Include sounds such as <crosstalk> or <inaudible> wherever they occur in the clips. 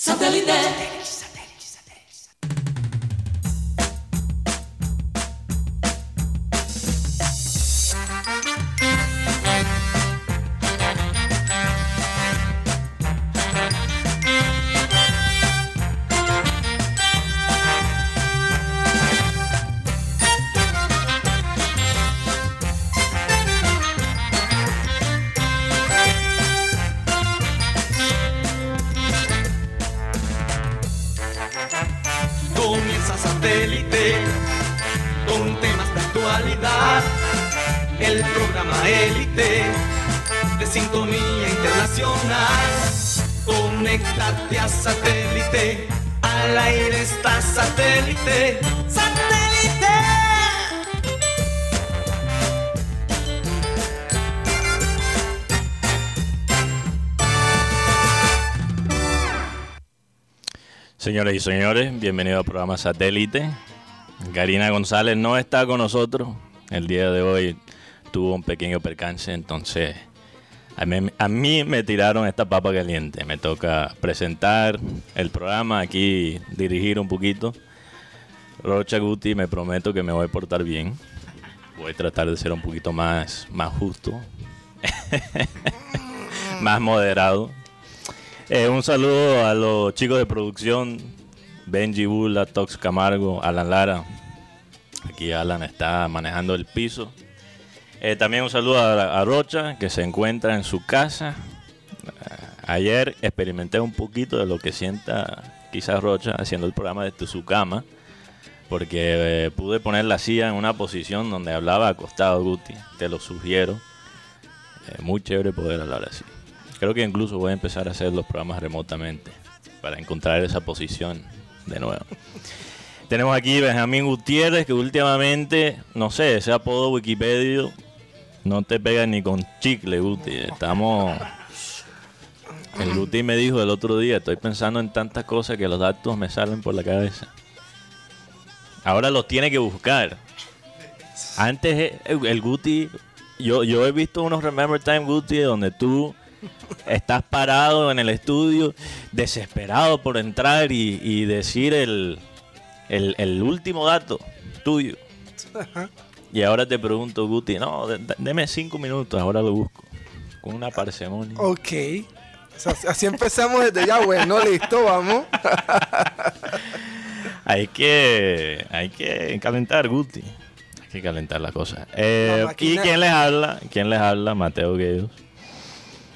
Satellite. Señoras y señores, bienvenidos al programa Satélite. Karina González no está con nosotros. El día de hoy tuvo un pequeño percance, entonces a mí, a mí me tiraron esta papa caliente. Me toca presentar el programa, aquí dirigir un poquito. Rocha Guti, me prometo que me voy a portar bien. Voy a tratar de ser un poquito más, más justo, <laughs> más moderado. Eh, un saludo a los chicos de producción, Benji Bula, Tox Camargo, Alan Lara. Aquí Alan está manejando el piso. Eh, también un saludo a, Rocha, que se encuentra en su casa. Eh, ayer experimenté un poquito de lo que sienta quizás Rocha haciendo el programa desde su cama, porque pude poner la silla en una posición donde hablaba acostado Guti. Te lo sugiero. Muy chévere poder hablar así. Creo que incluso voy a empezar a hacer los programas remotamente para encontrar esa posición de nuevo. <laughs> Tenemos aquí Benjamín Gutiérrez, que últimamente, no sé, ese apodo Wikipedia no te pega ni con chicle, Guti. Estamos. El Guti me dijo el otro día, estoy pensando en tantas cosas que los datos me salen por la cabeza. Ahora los tiene que buscar. Antes eh, el Guti, yo, yo he visto unos Remember Time Guti donde tú estás parado en el estudio, desesperado por entrar y, y decir el, el, el último dato tuyo. Y ahora te pregunto, Guti, no, de- de- deme cinco minutos, ahora lo busco. Con una parsemonia. Ok. O sea, así empezamos desde ya, bueno, listo, vamos. <laughs> Hay que, hay que calentar, Guti. Hay que calentar las cosas. Eh, La ¿Y quién les habla? ¿Quién les habla? Mateo Guedos.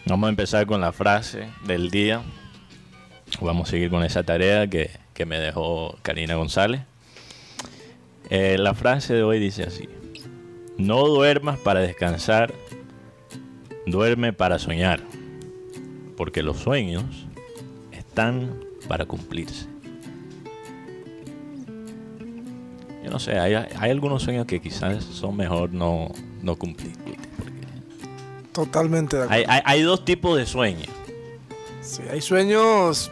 Vamos a empezar con la frase del día. Vamos a seguir con esa tarea que, que me dejó Karina González. Eh, la frase de hoy dice así. No duermas para descansar, duerme para soñar. Porque los sueños están para cumplirse. Yo no sé, hay, hay algunos sueños que quizás son mejor no, no cumplir. Totalmente de acuerdo. Hay, hay, hay dos tipos de sueños. Sí, hay sueños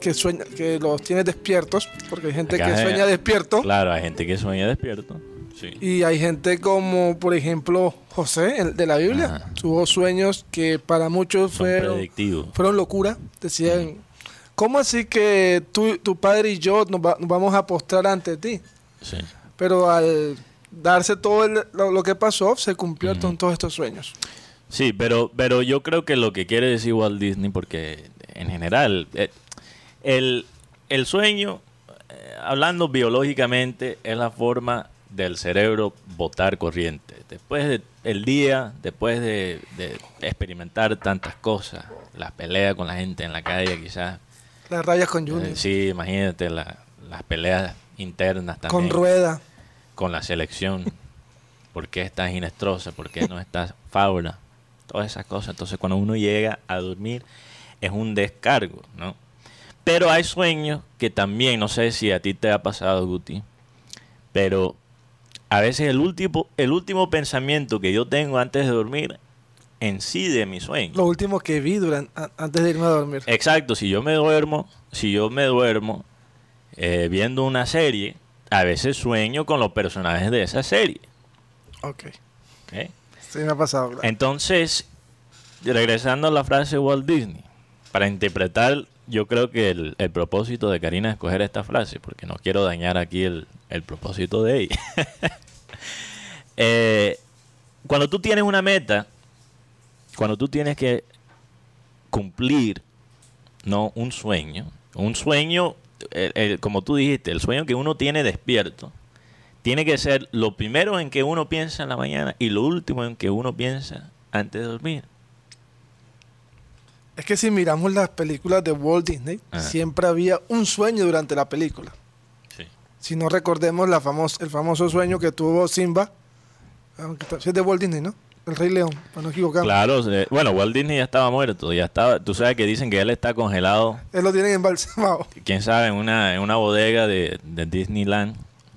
que sueña, que los tienes despiertos, porque hay gente Acá que hay- sueña despierto Claro, hay gente que sueña despierto. Sí. y hay gente como, por ejemplo, José el de la Biblia. Ajá. Tuvo sueños que para muchos Son fueron, fueron locura. Decían, ¿cómo así que tú, tu padre y yo nos, va- nos vamos a postrar ante ti? Sí. Pero al darse todo el- lo, lo que pasó, se cumplieron todos estos sueños. Sí, pero, pero yo creo que lo que quiere decir Walt Disney, porque en general, eh, el, el sueño, eh, hablando biológicamente, es la forma del cerebro botar corriente. Después del día, después de, de experimentar tantas cosas, las peleas con la gente en la calle quizás, Las rayas con eh, Junior. sí, imagínate la- las peleas internas con también. rueda. Con la selección. ¿Por qué estás Inestrosa? ¿Por qué no estás Fabra? Todas esas cosas. Entonces, cuando uno llega a dormir, es un descargo, ¿no? Pero hay sueños que también, no sé si a ti te ha pasado, Guti, pero a veces el último, el último pensamiento que yo tengo antes de dormir incide en mi sueño. Lo último que vi durante, antes de irme a dormir. Exacto, si yo me duermo, si yo me duermo eh, viendo una serie, a veces sueño con los personajes de esa serie. Ok. ¿ok? Sí, me ha pasado. claro. Entonces, regresando a la frase Walt Disney, para interpretar yo creo que el, el propósito de Karina es escoger esta frase, porque no quiero dañar aquí el, el propósito de ella. <laughs> Eh, cuando tú tienes una meta, cuando tú tienes que cumplir no un sueño, un sueño, el- el- como tú dijiste, el sueño que uno tiene despierto, tiene que ser lo primero en que uno piensa en la mañana y lo último en que uno piensa antes de dormir. Es que si miramos las películas de Walt Disney, Ajá. siempre había un sueño durante la película. Sí. Si no recordemos la famos- el famoso sueño que tuvo Simba, es de Walt Disney, ¿no? El Rey León, para no equivocarme. Claro, eh, bueno, Walt Disney ya estaba muerto, ya estaba, tú sabes que dicen que él está congelado, Él lo tienen embalsamado. quién sabe, en una, en una bodega de, de Disneyland,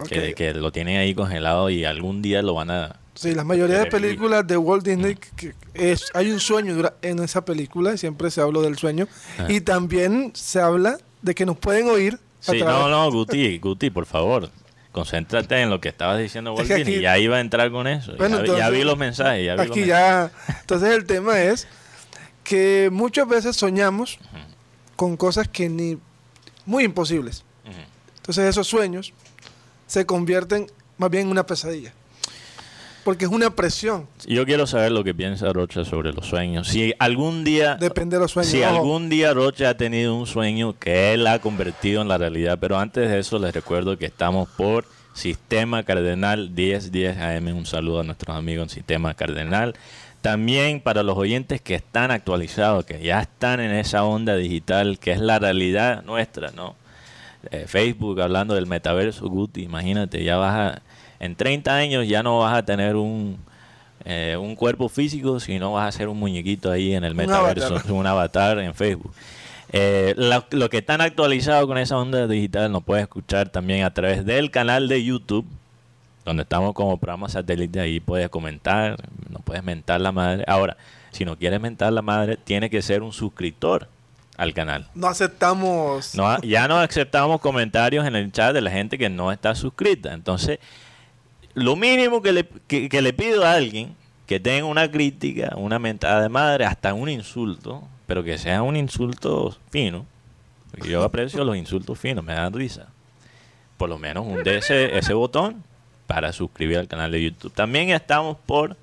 que, Ok. que lo tienen ahí congelado y algún día lo van a... Sí, la mayoría de películas de Walt Disney, que es, hay un sueño en esa película, siempre se habla del sueño. Ajá. Y también se habla de que nos pueden oír. Sí, no, no, Guti, Guti, por favor, concéntrate en lo que estabas diciendo Walt que Disney, aquí- ya iba a entrar con eso, Bueno, ya, vi- ya entonces, vi los mensajes, ya vi los Aquí mensajes. ya. Entonces el tema es que muchas veces soñamos con cosas que ni muy imposibles. Entonces esos sueños se convierten más bien en una pesadilla. Porque es una presión. Yo quiero saber lo que piensa Rocha sobre los sueños. Si algún día Depende de los sueños. Si Ojo, algún día Rocha ha tenido un sueño que él ha convertido en la realidad, pero antes de eso les recuerdo que estamos por Sistema Cardenal 1010 AM. Un saludo a nuestros amigos en Sistema Cardenal. También para los oyentes que están actualizados, que ya están en esa onda digital, que es la realidad nuestra, ¿no? Eh, Facebook hablando del metaverso, Guti, imagínate, ya vas a, en 30 años ya no vas a tener un, eh, un cuerpo físico, sino vas a ser un muñequito ahí en el Un metaverso, avatar. un avatar en Facebook. Eh, lo que están actualizados con esa onda digital nos puedes escuchar también a través del canal de YouTube, donde estamos como programa satélite, ahí puedes comentar, nos puedes mentar la madre. Ahora, si no quieres mentar la madre, tiene que ser un suscriptor al canal. no aceptamos. No, ya no aceptamos comentarios en el chat de la gente que no está suscrita. Entonces, lo mínimo que le, que, le pido a alguien que tenga una crítica, una mentada de madre, hasta un insulto, pero que sea un insulto fino. Porque yo aprecio los insultos finos, me dan risa. Por lo menos un de ese, ese botón para suscribir al canal de YouTube. También estamos por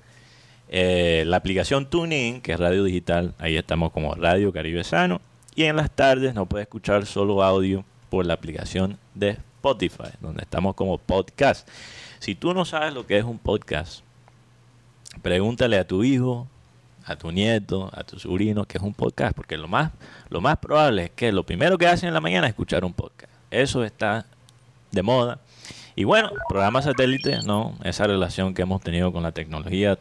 eh, la aplicación TuneIn, que es radio digital. Ahí estamos como Radio Caribe Sano. Y en las tardes no puede escuchar solo audio por la aplicación de Spotify, donde estamos como podcast. Si tú no sabes lo que es un podcast, pregúntale a tu hijo, a tu nieto, a tu sobrino, que es un podcast, porque lo más, lo más probable es que lo primero que hacen en la mañana es escuchar un podcast. Eso está de moda. Y bueno, programa satélite, no, esa relación que hemos tenido con la tecnología,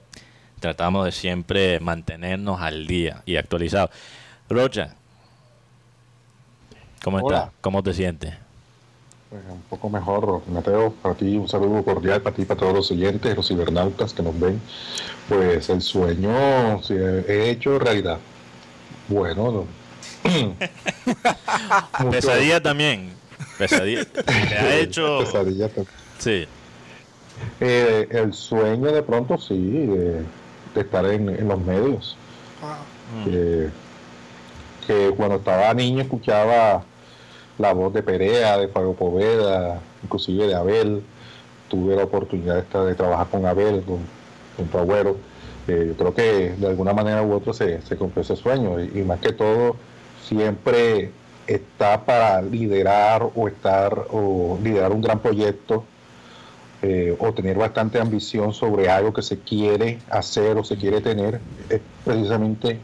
tratamos de siempre mantenernos al día y actualizados. Rocha, ¿cómo Hola. estás? ¿Cómo te sientes? Pues, un poco mejor, Mateo, para ti un saludo cordial, para ti, para todos los oyentes, los cibernautas que nos ven. Pues el sueño sí, he hecho realidad. Bueno, no. <laughs> Pesadilla también. Pesadilla. Te ha hecho. pesadilla también. Sí. Eh, el sueño de pronto sí, de, de estar en, en los medios. Ah, que, que cuando estaba niño escuchaba la voz de Perea, de Fabio Poveda, inclusive de Abel. Tuve la oportunidad esta de trabajar con Abel, con, con tu abuelo. Eh, yo creo que de alguna manera u otra se, se cumplió ese sueño y, más que todo siempre está para liderar o estar o liderar un gran proyecto eh, o tener bastante ambición sobre algo que se quiere hacer o se quiere tener, es precisamente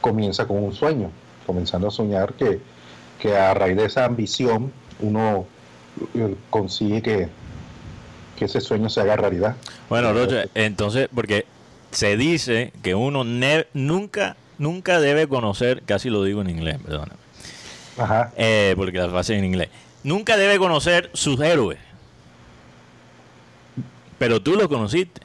comienza con un sueño, comenzando a soñar que, que a raíz de esa ambición uno eh, consigue que, que ese sueño se haga realidad. Bueno, Rocha, entonces, porque se dice que uno nunca, nunca debe conocer, casi lo digo en inglés, perdona, Ajá. eh, porque la frase en inglés, nunca debe conocer sus héroes. Pero tú lo conociste.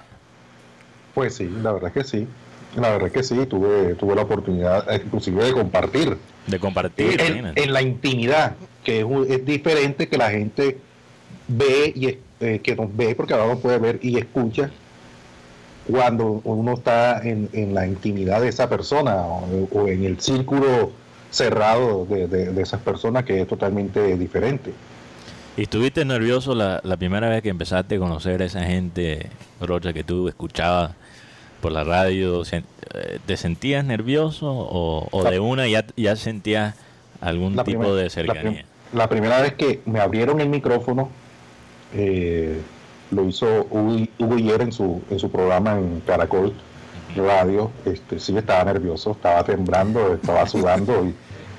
Pues sí, la verdad es que sí. La verdad es que sí, tuve, tuve la oportunidad eh, inclusive de compartir De compartir. en, la intimidad, que es, un- es diferente que la gente ve y eh, que nos ve, porque ahora nos puede ver y escucha cuando uno está en, en la intimidad de esa persona o, o en el círculo cerrado de, de, de esas personas que es totalmente diferente. ¿Y estuviste nervioso la, la primera vez que empezaste a conocer a esa gente, Rocha, que tú escuchabas por la radio? Eh, ¿Te sentías nervioso o, o de una ya, ya sentías algún La tipo de la cercanía? prim- La, primera vez que me abrieron el micrófono, eh, lo hizo Hugo, Hugo Hier en su, en su programa en Caracol Radio. Este, sí, estaba nervioso, estaba temblando, estaba <laughs> sudando y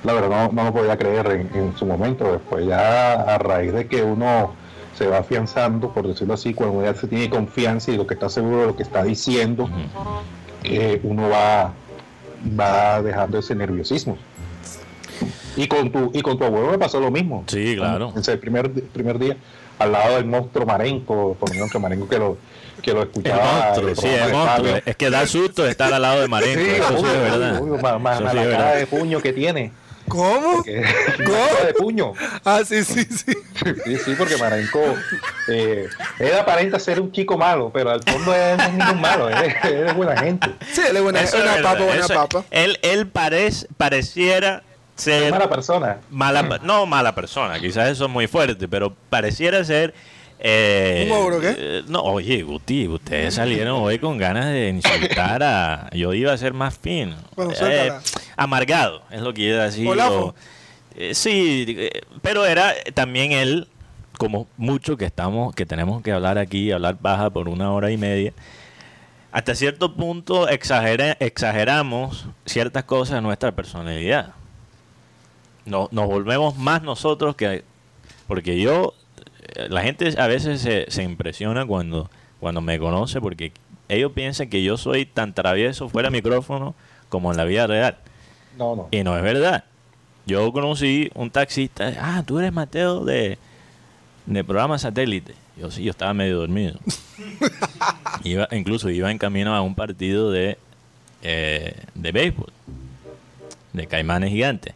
la verdad no, no lo podía creer en, en su momento. Después ya a raíz de que uno se va afianzando, por decirlo así, cuando ya se tiene confianza y lo que está seguro de lo que está diciendo, eh, uno va, va dejando ese nerviosismo. Y con tu, y con tu abuelo me pasó lo mismo. Sí, claro. En ese primer, primer día, al lado del monstruo Marenco, por ejemplo, que Marenco que lo, que lo El escuchaba. monstruo, el sí, el monstruo. Es que da susto estar al lado de Marenco. eso sí obvio, es verdad. obvio, más, más- Eso más sí es la cara verdad. de puño que tiene. ¿Cómo? Cara <laughs> de puño. Ah, sí, sí, sí. Sí, sí, porque Marenco eh, él aparenta ser un chico malo, pero al fondo él no es ningún malo, él, es- él es buena gente. Sí, él es buena, es una verdad, papa, buena eso- papa. Él, él parece, pareciera Es ser mala persona. mala, no mala persona, quizás eso es muy fuerte, pero pareciera ser... eh, ¿Un ogro, qué? eh, no, oye, Guti, ustedes salieron hoy con ganas de insultar a... Yo iba a ser más fino. Bueno, Eh, amargado, es lo que iba a decir. O- eh, sí, pero era también él, como mucho que estamos, que tenemos que hablar aquí, hablar baja por una hora y media. Hasta cierto punto exagera- exageramos ciertas cosas de nuestra personalidad. No, nos volvemos más nosotros que... Porque yo, la gente a veces se, se impresiona cuando, cuando me conoce porque ellos piensan que yo soy tan travieso fuera de micrófono como en la vida real. No, no. Y no es verdad. Yo conocí un taxista, ah, tú eres Mateo de, de programa satélite. Yo sí, yo estaba medio dormido. <laughs> iba, incluso iba en camino a un partido de, eh, de béisbol, de Caimanes Gigantes.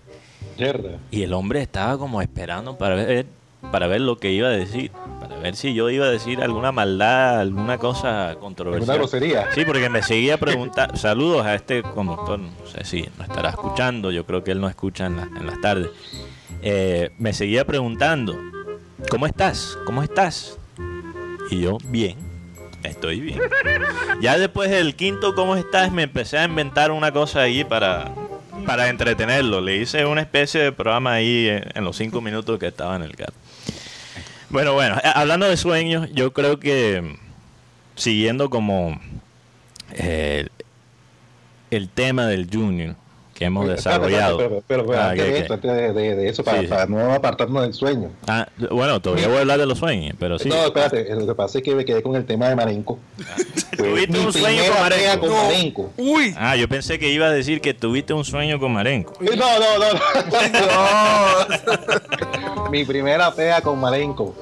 Y el hombre estaba como esperando para ver, para ver lo que iba a decir, para ver si yo iba a decir alguna maldad, alguna cosa controversial. Una grosería. Sí, porque me seguía preguntando. <laughs> Saludos a este conductor. No sé si no estará escuchando. Yo creo que él no escucha en, la- en las tardes. Eh, me seguía preguntando: ¿Cómo estás? ¿Cómo estás? Y yo, bien. Estoy bien. Ya después del quinto, ¿cómo estás? Me empecé a inventar una cosa ahí para, para entretenerlo. Le hice una especie de programa ahí en, en los cinco minutos que estaba en el carro. Bueno, bueno, eh, hablando de sueños, yo creo que mm, siguiendo como eh, el tema del Junior que hemos desarrollado. Pero, pero, pero Ah, antes ¿qué, de qué? esto, antes de, de- de eso, para, Sí, sí. para no apartarnos del sueño. Ah, bueno, todavía voy a hablar de los sueños, pero sí. No, espérate, lo que pasa es que me quedé con el tema de Marenco. <laughs> ¿Tuviste Mi un sueño con Marenco? con No. Marenco. Uy. Ah, yo pensé que iba a decir que tuviste un sueño con Marenco. No, no, no. No. no. <laughs> Mi primera pega con Marenco.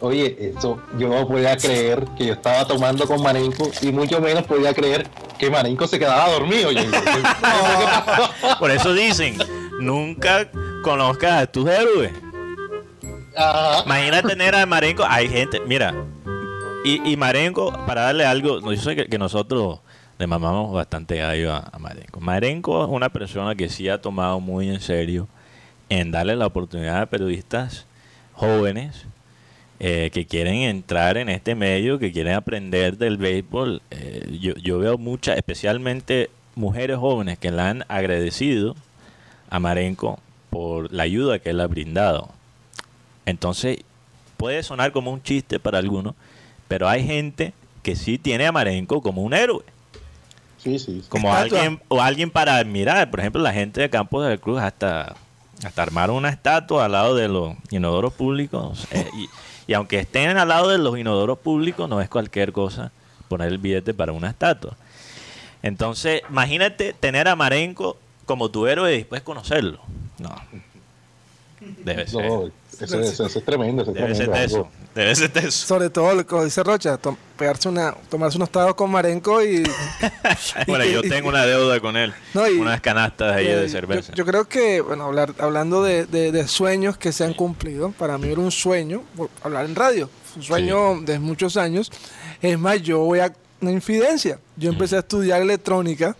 Oye, eso yo no podía creer que yo estaba tomando con Marenco y mucho menos podía creer que Marenco se quedaba dormido. Yo, yo- yo- ¿qué <laughs> pasó? Por eso dicen, nunca conozcas a tus héroes. Ajá. Imagina tener a Marenco. Hay gente, mira. Y, y Marenco, para darle algo, yo sé que, que nosotros le mamamos bastante gallo a, a Marenco. Marenco es una persona que sí ha tomado muy en serio en darle la oportunidad a periodistas jóvenes eh, que quieren entrar en este medio, que quieren aprender del béisbol. Eh, yo, yo veo muchas, especialmente mujeres jóvenes que le han agradecido a Marenco por la ayuda que él ha brindado. Entonces, puede sonar como un chiste para algunos, pero hay gente que sí tiene a Marenco como un héroe, Sí, sí. como Estatua. alguien o alguien para admirar. Por ejemplo, la gente de Campos del Cruz hasta, hasta armaron una estatua al lado de los inodoros públicos. eh, y, y aunque estén al lado de los inodoros públicos, no es cualquier cosa poner el billete para una estatua. Entonces, imagínate tener a Marenco como tu héroe y después conocerlo. No. Debe ser. No, eso, eso- eso es tremendo. Eso es Debe ser teso. Debe ser teso. Sobre todo, lo que dice Rocha, pegarse una, tomarse unos tragos con Marenco y... <laughs> Bueno, yo tengo una deuda con él. <laughs> No, y- unas canastas ahí Eh, de yo- cerveza. Yo, creo que, bueno, hablar, hablando de, de- de sueños que se han cumplido, para mí era un sueño, por hablar en radio, un sueño de muchos años. Es más, yo voy a una infidencia. Yo empecé a estudiar electrónica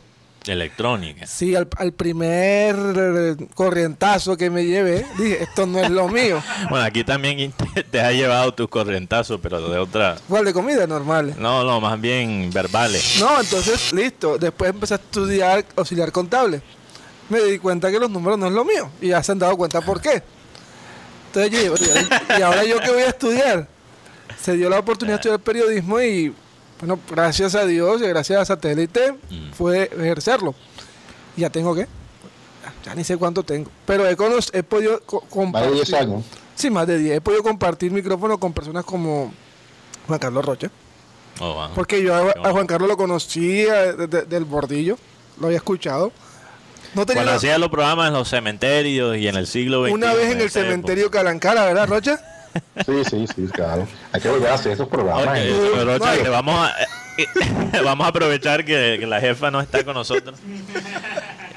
Electrónica. Sí, al, al primer eh, corrientazo que me llevé, dije, esto no es lo mío. <laughs> Bueno, aquí también <laughs> te, te has llevado tus corrientazos, pero de otra. ¿Cuál de comida? Normales. No, no, más bien verbales. No, entonces, listo. Después empecé a estudiar auxiliar contable. Me di cuenta que los números no es lo mío. Y ya se han dado cuenta por qué. Entonces yo digo, "Oye, ¿y ahora yo qué voy a estudiar? Se dio la oportunidad de estudiar periodismo y, bueno, gracias a Dios y gracias a Satélite Mm. fue ejercerlo. Y ya tengo qué. Ya ni sé cuánto tengo. Pero he, he podido co- Más de compartir. 10 años. Sí, más de 10. He podido compartir micrófono con personas como Juan Carlos Rocha. Oh, wow. Porque yo a. Juan Carlos lo conocía de- de- del bordillo, lo había escuchado. No tenía Cuando hacía los programas en los cementerios y en el siglo XX. una vez en el esa época. cementerio Calancara, ¿verdad, Rocha? Sí, sí, sí, claro. Hay que volver a hacer esos programas. Ok, ¿eh? pero, vamos a, eh, <laughs> vamos a aprovechar que, que la jefa no está con nosotros.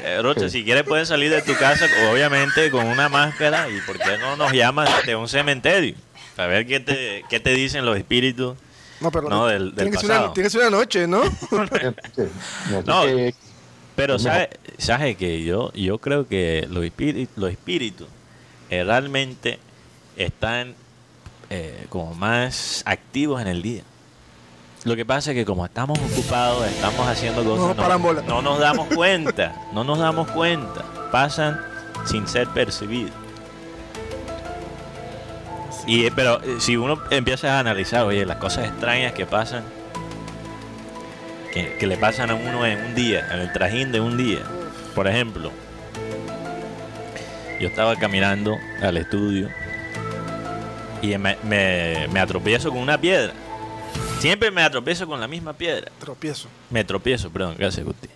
Eh, Rocha, si quieres puedes salir de tu casa, obviamente con una máscara, y por qué no nos llamas de un cementerio. A ver qué te, qué te dicen los espíritus. No, pero No, del- tiene, del que ser una, pasado. tiene que ser una noche, ¿no? <laughs> No, Pero Es sabe, sabe que yo, yo creo que los espíritus, los espíritus eh, realmente están eh, como más activos en el día. Lo que pasa es que como estamos ocupados, estamos haciendo cosas, no nos damos cuenta, no nos damos cuenta, pasan sin ser percibidos. Y, eh, pero eh, si uno empieza a analizar, oye, las cosas extrañas que pasan, que, que le pasan a uno en un día, en el trajín de un día. Por ejemplo, yo estaba caminando al estudio y me, me, me atropiezo con una piedra. Siempre me atropiezo con la misma piedra. Tropiezo. Me tropiezo, perdón, gracias Gusti.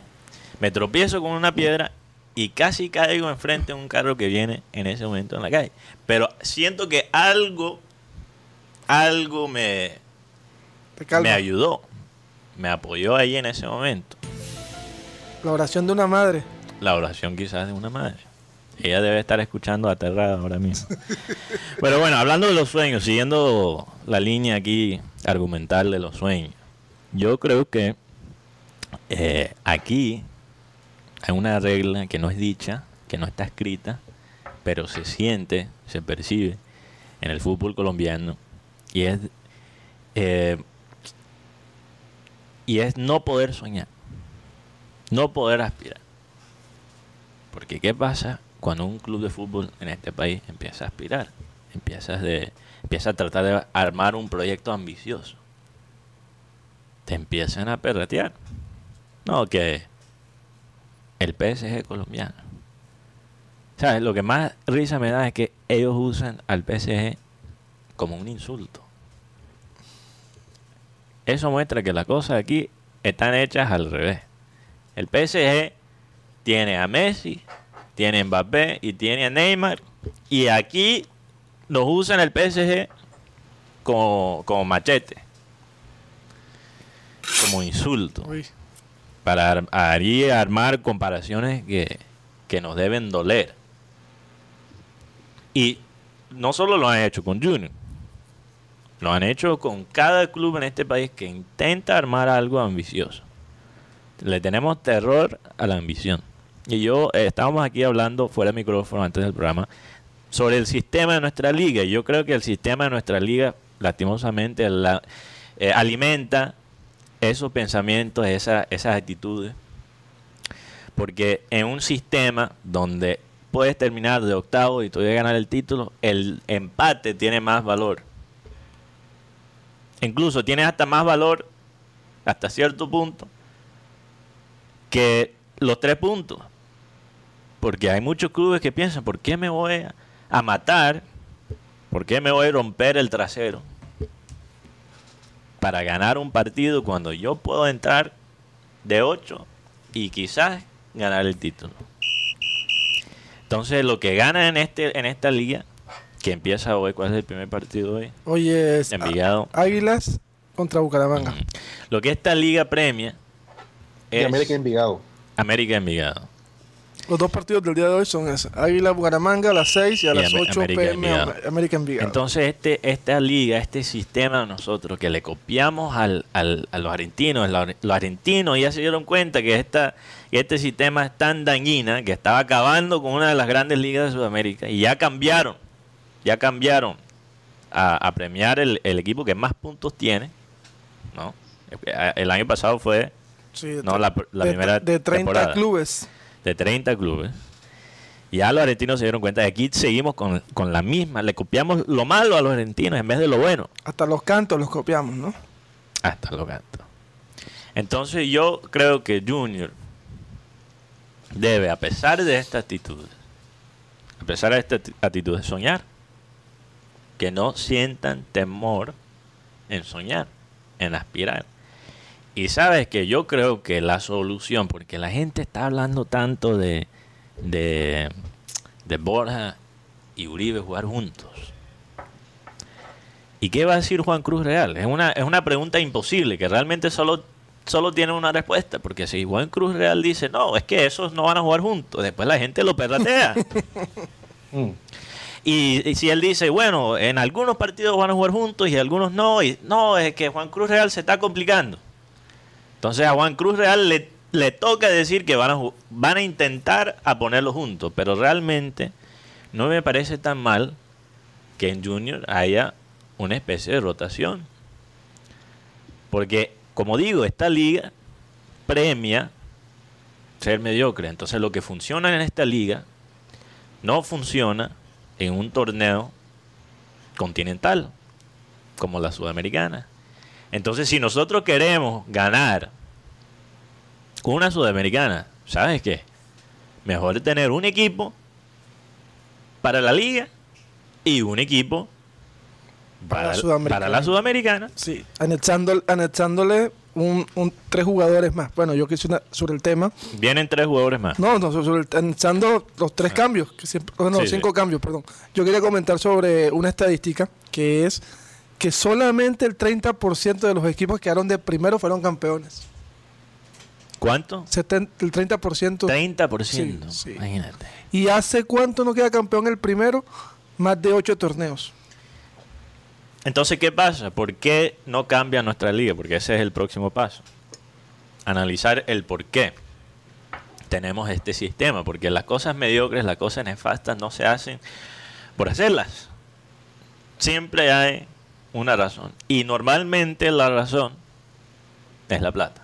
Me tropiezo con una piedra y casi caigo enfrente de un carro que viene en ese momento en la calle. Pero siento que algo, algo me, me ayudó, me apoyó ahí en ese momento. La oración de una madre. La oración quizás de una madre. Ella debe estar escuchando aterrada ahora mismo. <laughs> Pero bueno, hablando de los sueños, siguiendo la línea aquí argumental de los sueños, yo creo que eh, aquí hay una regla que no es dicha, que no está escrita, pero se siente, se percibe en el fútbol colombiano y es eh, y es no poder soñar, no poder aspirar. Porque ¿qué pasa cuando un club de fútbol en este país empieza a aspirar? Empiezas de, empieza a tratar de armar un proyecto ambicioso. Te empiezan a perretear. No, que el PSG colombiano. ¿Sabes? Lo que más risa me da es que ellos usan al PSG como un insulto. Eso muestra que las cosas aquí están hechas al revés. El PSG tiene a Messi, tiene a Mbappé y tiene a Neymar. Y aquí nos usan el PSG como, como machete. Como insulto. Uy. Para ar- armar comparaciones que, que nos deben doler. Y no solo lo han hecho con Junior. Lo han hecho con cada club en este país que intenta armar algo ambicioso. Le tenemos terror a la ambición. Y yo eh, estábamos aquí hablando fuera de micrófono antes del programa sobre el sistema de nuestra liga. Yo creo que el sistema de nuestra liga, lastimosamente, la, eh, alimenta esos pensamientos, esa- esas actitudes. Porque en un sistema donde puedes terminar de octavo y todavía ganar el título, el empate tiene más valor. Incluso tiene hasta más valor, hasta cierto punto, que los tres puntos. Porque hay muchos clubes que piensan, ¿por qué me voy a, a matar? ¿Por qué me voy a romper el trasero? Para ganar un partido cuando yo puedo entrar de 8 y quizás ganar el título. Entonces, lo que gana en este en esta liga, que empieza hoy, ¿cuál es el primer partido hoy? Oye, es Envigado. Águilas contra Bucaramanga. Lo que esta liga premia Y es América Envigado. América Envigado. Los dos partidos del día de hoy son esos. Águila Bucaramanga a las 6 y a Y las Am- 8 América pm Envigado. América Envigado. Entonces, este, esta liga, este sistema de nosotros que le copiamos al, al- a los argentinos, los argentinos ya se dieron cuenta que, esta, que este sistema es tan dañina que estaba acabando con una de las grandes ligas de Sudamérica y ya cambiaron, ya cambiaron a, a premiar el, el equipo que más puntos tiene, ¿no? El año pasado fue Sí, de no, la, la de, primera de 30 temporada clubes. De 30 clubes. Ya los argentinos se dieron cuenta de que aquí seguimos con, con la misma. Le copiamos lo malo a los argentinos en vez de lo bueno. Hasta los cantos los copiamos, ¿no? Hasta lo gato. Entonces yo creo que Junior debe, a pesar de esta actitud, a pesar de esta actitud de soñar, que no sientan temor en soñar, en aspirar. Y sabes que yo creo que la solución, porque la gente está hablando tanto de, de, de Borja y Uribe jugar juntos. ¿Y qué va a decir Juan Cruz Real? Es una, es una pregunta imposible, que realmente solo, solo tiene una respuesta. Porque si Juan Cruz Real dice, no, es que esos no van a jugar juntos, después la gente lo perratea. Mm. <laughs> Y, y si él dice, bueno, en algunos partidos van a jugar juntos y algunos no, y no, es que Juan Cruz Real se está complicando. Entonces a Juan Cruz Real le, toca decir que van a, intentar a ponerlos juntos, pero realmente no me parece tan mal que en Junior haya una especie de rotación. Porque, como digo, esta liga premia ser mediocre. Entonces lo que funciona en esta liga no funciona en un torneo continental como la sudamericana. Entonces, si nosotros queremos ganar una sudamericana, ¿sabes qué? Mejor tener un equipo para la liga y un equipo Para para, la sudamericana. para la sudamericana. Sí, anexando, anexándole un, un- tres jugadores más. Bueno, yo quise una, sobre el tema. Vienen tres jugadores más. No, no, sobre el, anexando los tres cambios, que siempre, no, Sí, cinco sí. cambios, perdón. Yo quería comentar sobre una estadística que es que solamente el 30% de los equipos que quedaron de primero fueron campeones. ¿Cuánto? Seten- el 30%. 30%. Sí, sí. Imagínate. ¿Y hace cuánto no queda campeón el primero? Más de ocho torneos. Entonces, ¿qué pasa? ¿Por qué no cambia nuestra liga? Porque ese es el próximo paso. Analizar el por qué tenemos este sistema. Porque las cosas mediocres, las cosas nefastas no se hacen por hacerlas. Siempre hay una razón. Y normalmente la razón es la plata.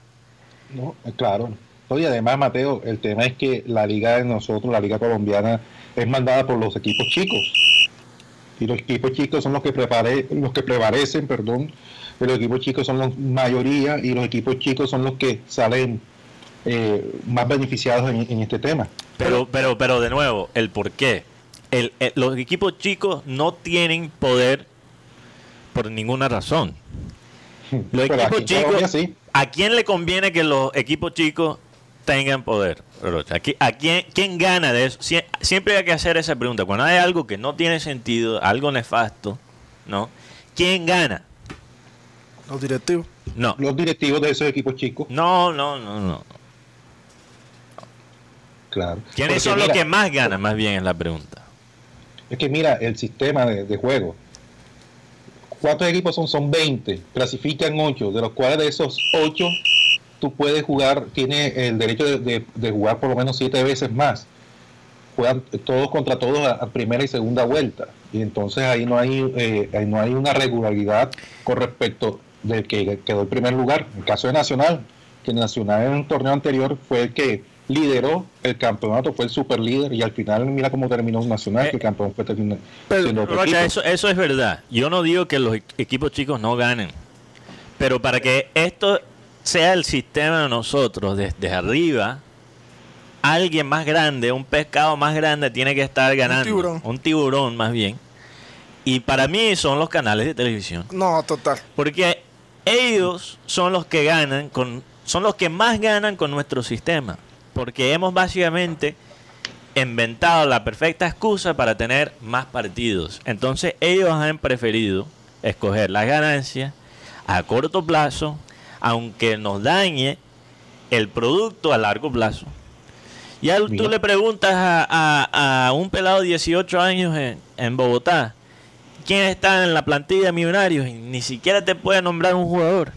No, eh, claro. Oye, además, Mateo, el tema es que la liga de nosotros, la liga colombiana, es mandada por los equipos chicos. Y los equipos chicos son los que prepare, los que prevalecen, perdón. y Los equipos chicos son la mayoría y los equipos chicos son los que salen eh, más beneficiados en, en este tema. Pero, pero, pero de nuevo, el por qué. El- el- los equipos chicos no tienen poder por ninguna razón. Los Pero equipos aquí chicos, sí. ¿a quién le conviene que los equipos chicos tengan poder? Rocha? ¿A qui- a quién, quién gana de eso? Sie- siempre hay que hacer esa pregunta. Cuando hay algo que no tiene sentido, algo nefasto, ¿no? ¿Quién gana? Los directivos. No. Los directivos de esos equipos chicos, No, no, no, no. claro. ¿Quiénes Porque son los que más ganan? Más bien es la pregunta. Es que mira, el sistema de, de juego. ¿Cuántos equipos son? Son 20. Clasifican 8, de los cuales de esos 8 tú puedes jugar, tienes el derecho de, jugar por lo menos 7 veces más. Juegan todos contra todos a, primera y segunda vuelta. Y entonces ahí no hay, eh, ahí no hay una regularidad con respecto del que quedó en primer lugar. En el caso de Nacional, que Nacional en un torneo anterior fue el que lideró el campeonato, fue el super líder y al final mira cómo terminó Nacional, Eh, que el campeón fue termina- pero, siendo otro Rocha, equipo. eso, eso es verdad. Yo no digo que los e- equipos chicos no ganen. Pero para que esto sea el sistema de nosotros desde arriba, alguien más grande, un pescado más grande tiene que estar ganando. tiburón. Un tiburón más bien. Y para mí son los canales de televisión. No, total. Porque ellos son los que ganan con son los que más ganan con nuestro sistema, porque hemos básicamente inventado la perfecta excusa para tener más partidos. Entonces, ellos han preferido escoger las ganancias a corto plazo, aunque nos dañe el producto a largo plazo. Ya tú Mira. le preguntas a, a- a un pelado de 18 años en, en Bogotá quién está en la plantilla de Millonarios y ni siquiera te puede nombrar un jugador.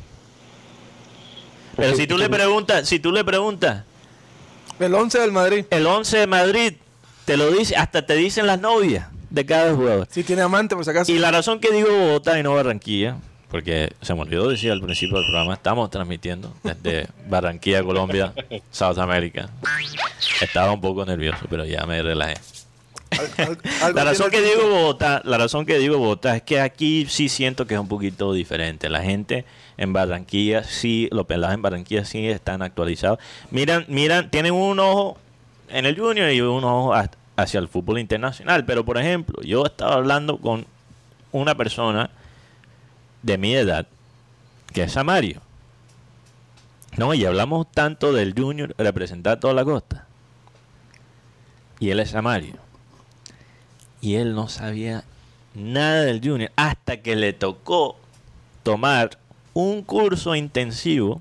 Pero si tú le preguntas, si tú le preguntas El 11 del Madrid. el 11 de Madrid, te lo dice, hasta te dicen las novias de cada jugador. Si tiene amante, por si acaso. Y la razón que digo Bogotá y no Barranquilla, porque se me olvidó decir al principio del programa, estamos transmitiendo desde <laughs> Barranquilla, Colombia, South America. Estaba un poco nervioso, pero ya me relajé. Al- al- <laughs> algo La razón que digo Bogotá, la razón que digo Bogotá es que aquí sí siento que es un poquito diferente. La gente en Barranquilla sí, los pelados en Barranquilla sí están actualizados. Miran, miran, tienen un ojo en el junior y un ojo ha- hacia el fútbol internacional. Pero por ejemplo, yo estaba hablando con una persona de mi edad que es Samario. No, y hablamos tanto del junior representar toda la costa. Y él es Samario y él no sabía nada del junior hasta que le tocó tomar un curso intensivo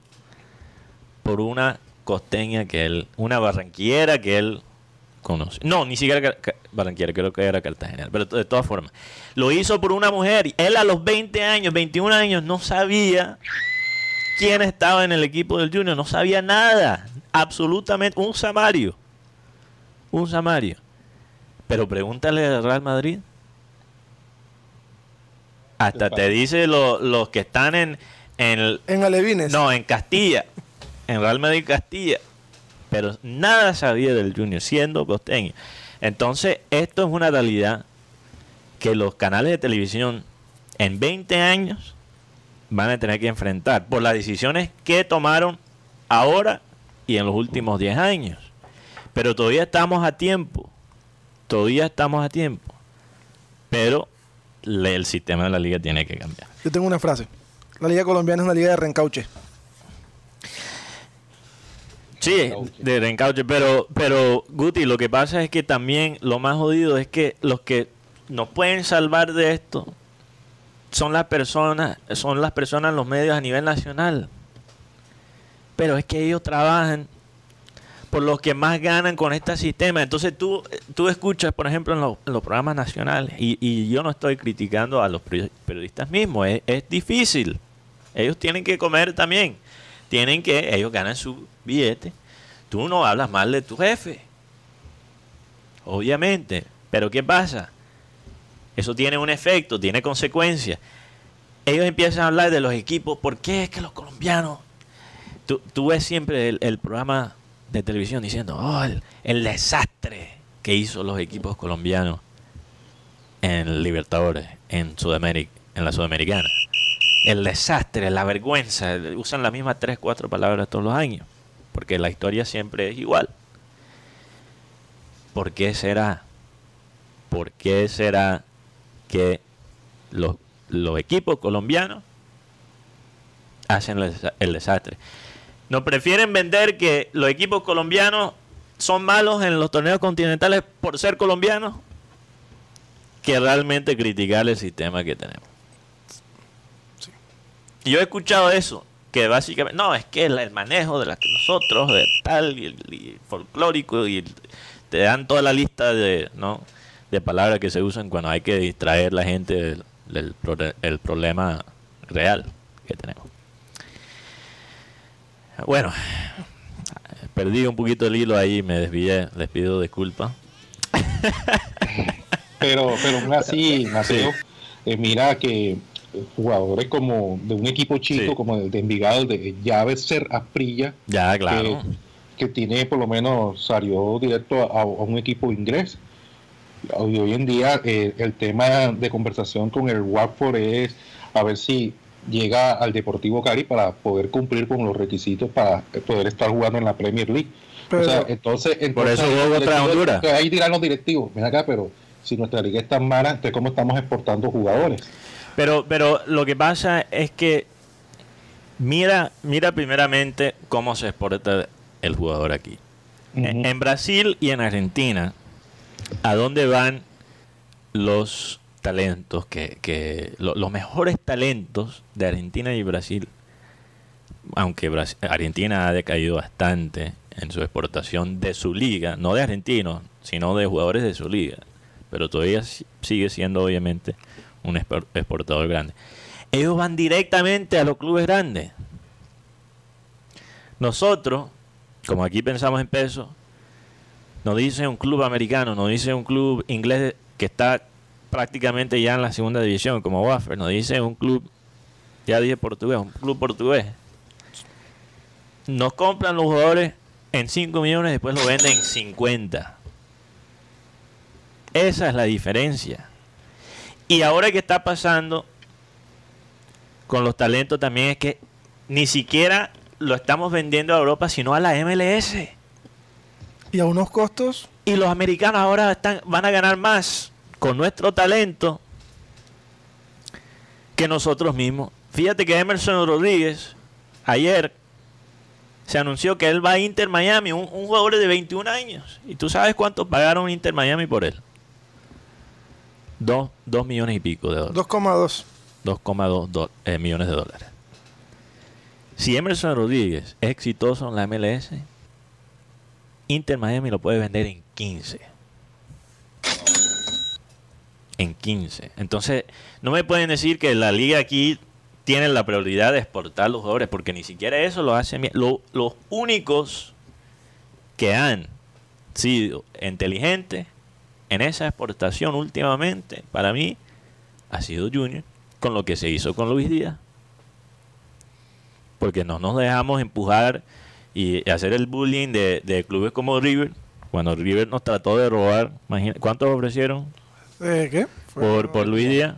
por una costeña que él, una barranquillera que él conoce. No, ni siquiera barranquillera, creo que era cartagenera, pero de todas formas. Lo hizo por una mujer. Él a los 20 años, 21 años, no sabía quién estaba en el equipo del junior, no sabía nada, absolutamente, un samario, un samario. Pero pregúntale al Real Madrid. Hasta te dice lo- los que están en, en el- En Alevines. no, en Castilla, en Real Madrid Castilla. Pero nada sabía del Junior, siendo costeño. Entonces, esto es una realidad que los canales de televisión en 20 años van a tener que enfrentar por las decisiones que tomaron ahora y en los últimos 10 años. Pero todavía estamos a tiempo. Todavía estamos a tiempo. Pero le- el sistema de la liga tiene que cambiar. Yo tengo una frase. La Liga Colombiana es una liga de reencauche. Sí, de reencauche, pero, pero Guti, lo que pasa es que también lo más jodido es que los que nos pueden salvar de esto son las personas, son las personas en los medios a nivel nacional. Pero es que ellos trabajan por los que más ganan con este sistema. Entonces tú, tú escuchas, por ejemplo, en, los- programas nacionales, y, yo no estoy criticando a los peri- periodistas mismos, es, difícil. Ellos tienen que comer también. Tienen que, ellos ganan su billete. Tú no hablas mal de tu jefe. Obviamente. Pero ¿qué pasa? Eso tiene un efecto, tiene consecuencias. Ellos empiezan a hablar de los equipos. ¿Por qué es que los colombianos tú, ves siempre el programa de televisión diciendo, oh, el, desastre que hizo los equipos colombianos en Libertadores, en Sudamérica, en la Sudamericana. El desastre, la vergüenza, usan las mismas tres, cuatro palabras todos los años, porque la historia siempre es igual. ¿Por qué será? ¿Por qué será que los, los equipos colombianos hacen el desastre? ¿No prefieren vender que los equipos colombianos son malos en los torneos continentales por ser colombianos que realmente criticar el sistema que tenemos? Y Yo he escuchado eso, que básicamente, no, es que el, el manejo de la que nosotros, de tal, y, el- y folclórico, y el- te dan toda la lista de, ¿no? de palabras que se usan cuando hay que distraer la gente del, del prole- el problema real que tenemos. Bueno, perdí un poquito el hilo ahí, me desvié, les pido disculpas. Pero, pero aún así, Mateo, eh, mira que jugadores como de un equipo chico, Sí. como el de Envigado, de Llaves Ser Asprilla, Ya, claro. que tiene por lo menos salió directo a, a un equipo inglés. Y hoy en día eh, el tema de conversación con el Watford es a ver si llega al Deportivo Cari para poder cumplir con los requisitos para poder estar jugando en la Premier League. Pero- o sea, entonces, Por eso entonces, jugó los contra directivos- Honduras. Ahí dirán los directivos, ven acá, pero si nuestra liga es tan mala, entonces ¿cómo estamos exportando jugadores? Pero, pero lo que pasa es que mira, mira primeramente cómo se exporta el jugador aquí. En Brasil y en Argentina, ¿a dónde van los talentos que, que lo- los mejores talentos de Argentina y Brasil? Aunque Argentina ha decaído bastante en su exportación de su liga, no de argentinos, sino de jugadores de su liga. Pero todavía si- sigue siendo obviamente un expor- exportador grande. Ellos van directamente a los clubes grandes. Nosotros, como aquí pensamos en pesos, nos dice un club americano, nos dice un club inglés que está prácticamente ya en la segunda división, como Waffer, nos dice un club, ya dije portugués, un club portugués. Nos compran los jugadores en 5 millones, después lo venden en 50. Esa es la diferencia. Y ahora que está pasando con los talentos también es que ni siquiera lo estamos vendiendo a Europa, sino a la MLS. Y a unos costos. Y los americanos ahora están, van a ganar más con nuestro talento que nosotros mismos. Fíjate que Emerson Rodríguez ayer se anunció que él va a Inter Miami, un, un jugador de 21 años. ¿Y tú sabes cuánto pagaron Inter Miami por él? Dos, dos millones y pico de dólares. 2,2. 2,2 do- eh, millones de dólares. Si Emerson Rodríguez es exitoso en la MLS, Inter Miami lo puede vender en 15. En 15. Entonces, no me pueden decir que la liga aquí tiene la prioridad de exportar los jugadores, porque ni siquiera eso lo hacen bien. Lo- los únicos que han sido inteligentes en esa exportación últimamente, para mí, ha sido Junior, con lo que se hizo con Luis Díaz. Porque no nos dejamos empujar y hacer el bullying de, de clubes como River. Cuando River nos trató de robar, ¿cuántos ofrecieron Eh, ¿Qué? por, por Luis Díaz?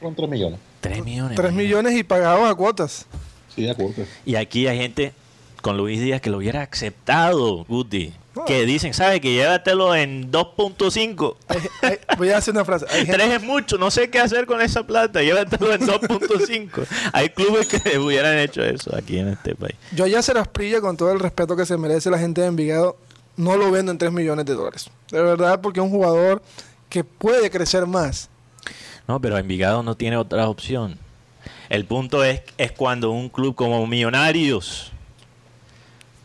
Con 3 millones. 3 millones. 3 imagínate. millones y pagados a cuotas. Sí, de acuerdo. Y aquí hay gente con Luis Díaz que lo hubiera aceptado, Guti. No. Que dicen, ¿sabes? Que llévatelo en 2.5. Hay- hay- voy a hacer una frase. Hay <laughs> gente, es mucho, no sé qué hacer con esa plata, llévatelo en 2.5. <laughs> Hay clubes que <laughs> hubieran hecho eso aquí en este país. yo ya se las prilla con todo el respeto que se merece la gente de Envigado. No lo vendo en 3 millones de dólares. De verdad, porque es un jugador que puede crecer más. No, pero Envigado no tiene otra opción. El punto es, es cuando un club como Millonarios,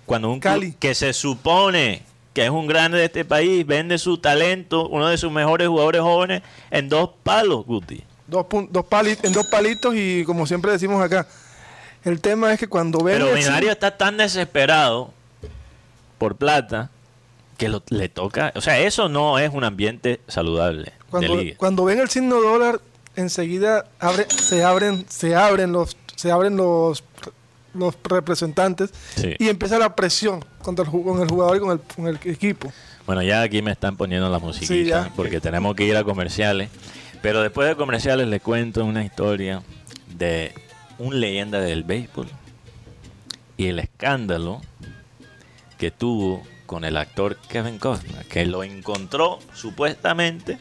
cuando un Cali. club que se supone que es un grande de este país, vende su talento, uno de sus mejores jugadores jóvenes, en dos palos, Guti. Dos, dos pali- en dos palitos y como siempre decimos acá, el tema es que cuando ven... Pero Millonarios está tan desesperado por plata que lo- le toca... O sea, eso no es un ambiente saludable cuando, de liga. cuando ven el signo dólar, enseguida abre, se abren, se abren los, se abren los, los representantes Sí. y empieza la presión contra el, con el jugador y con el, con el equipo. Bueno, ya aquí me están poniendo la musiquita porque tenemos que ir a comerciales. Pero después de comerciales les cuento una historia de un leyenda del béisbol y el escándalo que tuvo con el actor Kevin Costner, que lo encontró supuestamente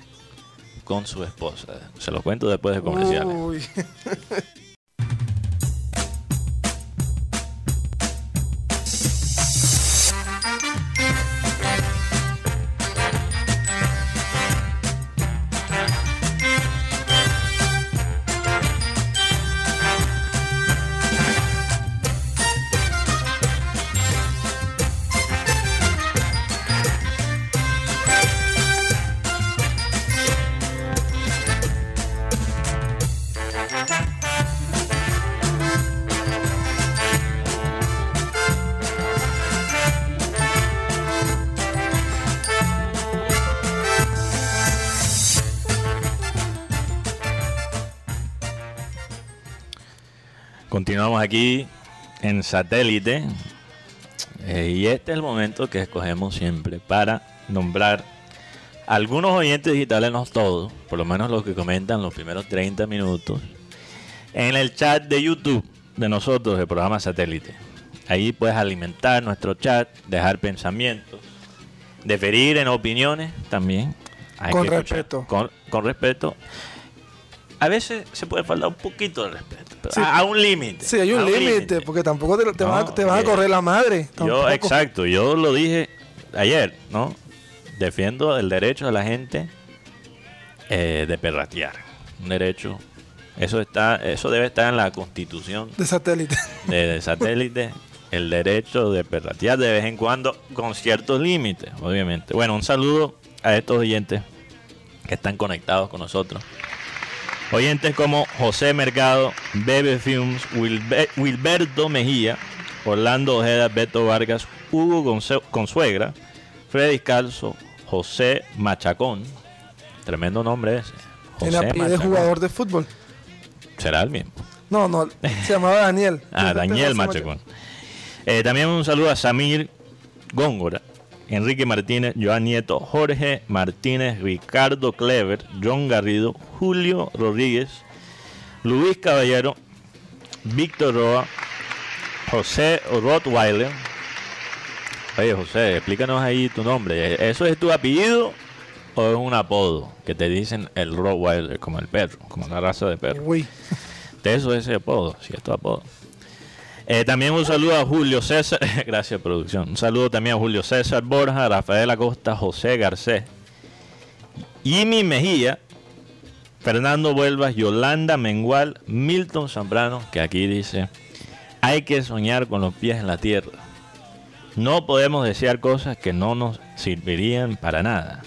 con su esposa. Se lo cuento después de comerciales. Uy. <laughs> aquí en satélite. eh, y este es el momento que escogemos siempre para nombrar algunos oyentes digitales, no todos, por lo menos los que comentan los primeros 30 minutos, en el chat de YouTube de nosotros, el programa satélite. Ahí puedes alimentar nuestro chat, dejar pensamientos, deferir en opiniones también. Hay Con respeto. Con, con respeto. A veces se puede faltar un poquito de respeto, Sí. a, a un límite. Sí, hay un límite, porque tampoco te, te No, van, a, te van a oye, correr la madre. Yo, exacto, yo lo dije ayer, ¿no? Defiendo el derecho de la gente eh, de perratear. Un derecho. Eso está, eso debe estar en la constitución De satélite. de, de satélite. el derecho de perratear de vez en cuando con ciertos límites, obviamente. Bueno, un saludo a estos oyentes que están conectados con nosotros. Oyentes como José Mercado, Bebe Films, Wilbe- Wilberto Mejía, Orlando Ojeda, Beto Vargas, Hugo Consuegra, Freddy Calzo, José Machacón. Tremendo nombre ese. José de jugador de fútbol. Será el mismo. No, no, se llamaba Daniel. <laughs> Ah, <laughs> Daniel Machacón. Eh, también un saludo a Samir Góngora, Enrique Martínez, Joan Nieto, Jorge Martínez, Ricardo Clever, John Garrido, Julio Rodríguez, Luis Caballero, Víctor Roa, José Rottweiler. Oye, José, explícanos ahí tu nombre. ¿Eso es tu apellido o es un apodo que te dicen el Rottweiler, como el perro, como la raza de perro? Uy, De eso es ese apodo, si es tu apodo. Eh, también un saludo a Julio César, <laughs> gracias producción. Un saludo también a Julio César Borja, Rafael Acosta, José Garcés, Jimmy Mejía, Fernando Vuelvas, Yolanda Mengual, Milton Zambrano, que aquí dice, hay que soñar con los pies en la tierra. No podemos desear cosas que no nos servirían para nada.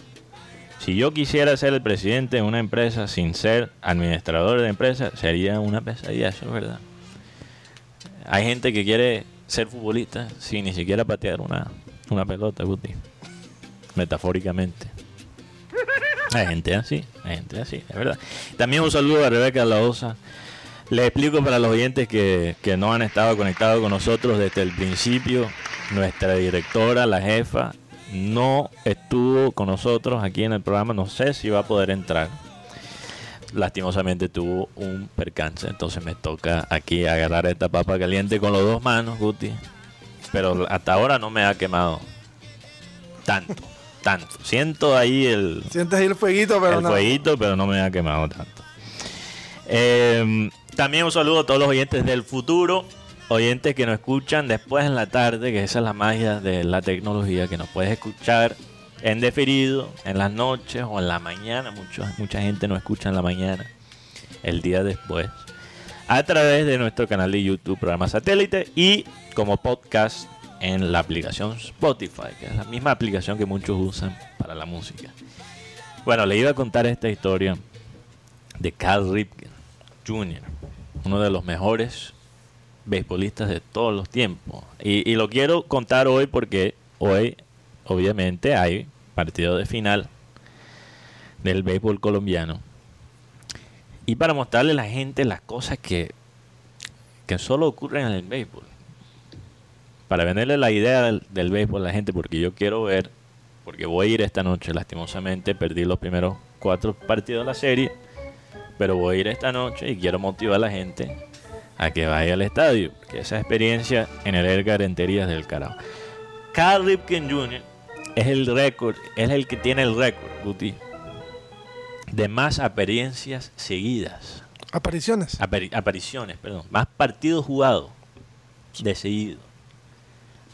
Si yo quisiera ser el presidente de una empresa sin ser administrador de empresa, sería una pesadilla, eso es verdad. Hay gente que quiere ser futbolista sin ni siquiera patear una, una pelota, Guti. Metafóricamente. Hay gente así, hay gente así, es verdad. También un saludo a Rebeca Laosa. Les explico para los oyentes que, que no han estado conectados con nosotros desde el principio. Nuestra directora, la jefa, no estuvo con nosotros aquí en el programa. No sé si va a poder entrar. Lastimosamente tuvo un percance, entonces me toca aquí agarrar esta papa caliente con las dos manos, Guti. Pero hasta ahora no me ha quemado tanto, tanto. Siento ahí el, sientes ahí el fueguito, pero el no. fueguito, pero no me ha quemado tanto. Eh, también un saludo a todos los oyentes del futuro, oyentes que nos escuchan después en la tarde, que esa es la magia de la tecnología, que nos puedes escuchar en deferido, en las noches o en la mañana. Mucho, mucha gente nos escucha en la mañana, el día después, a través de nuestro canal de YouTube, programa satélite, y como podcast en la aplicación Spotify, que es la misma aplicación que muchos usan para la música. Bueno, le iba a contar esta historia de Cal Ripken Jr., uno de los mejores beisbolistas de todos los tiempos. Y lo quiero contar hoy porque hoy, obviamente, hay partido de final del béisbol colombiano. Y para mostrarle a la gente las cosas que, que solo ocurren en el béisbol. Para venderle la idea del, béisbol a la gente, porque yo quiero ver, porque voy a ir esta noche, lastimosamente, perdí los primeros cuatro partidos de la serie, pero voy a ir esta noche y quiero motivar a la gente a que vaya al estadio, que esa experiencia en el Edgar del carajo. Carl Ripken Jr. es el récord, es el que tiene el récord, Guti, de más apariencias seguidas, Apariciones. apari- apariciones, perdón, más partidos jugados de seguido.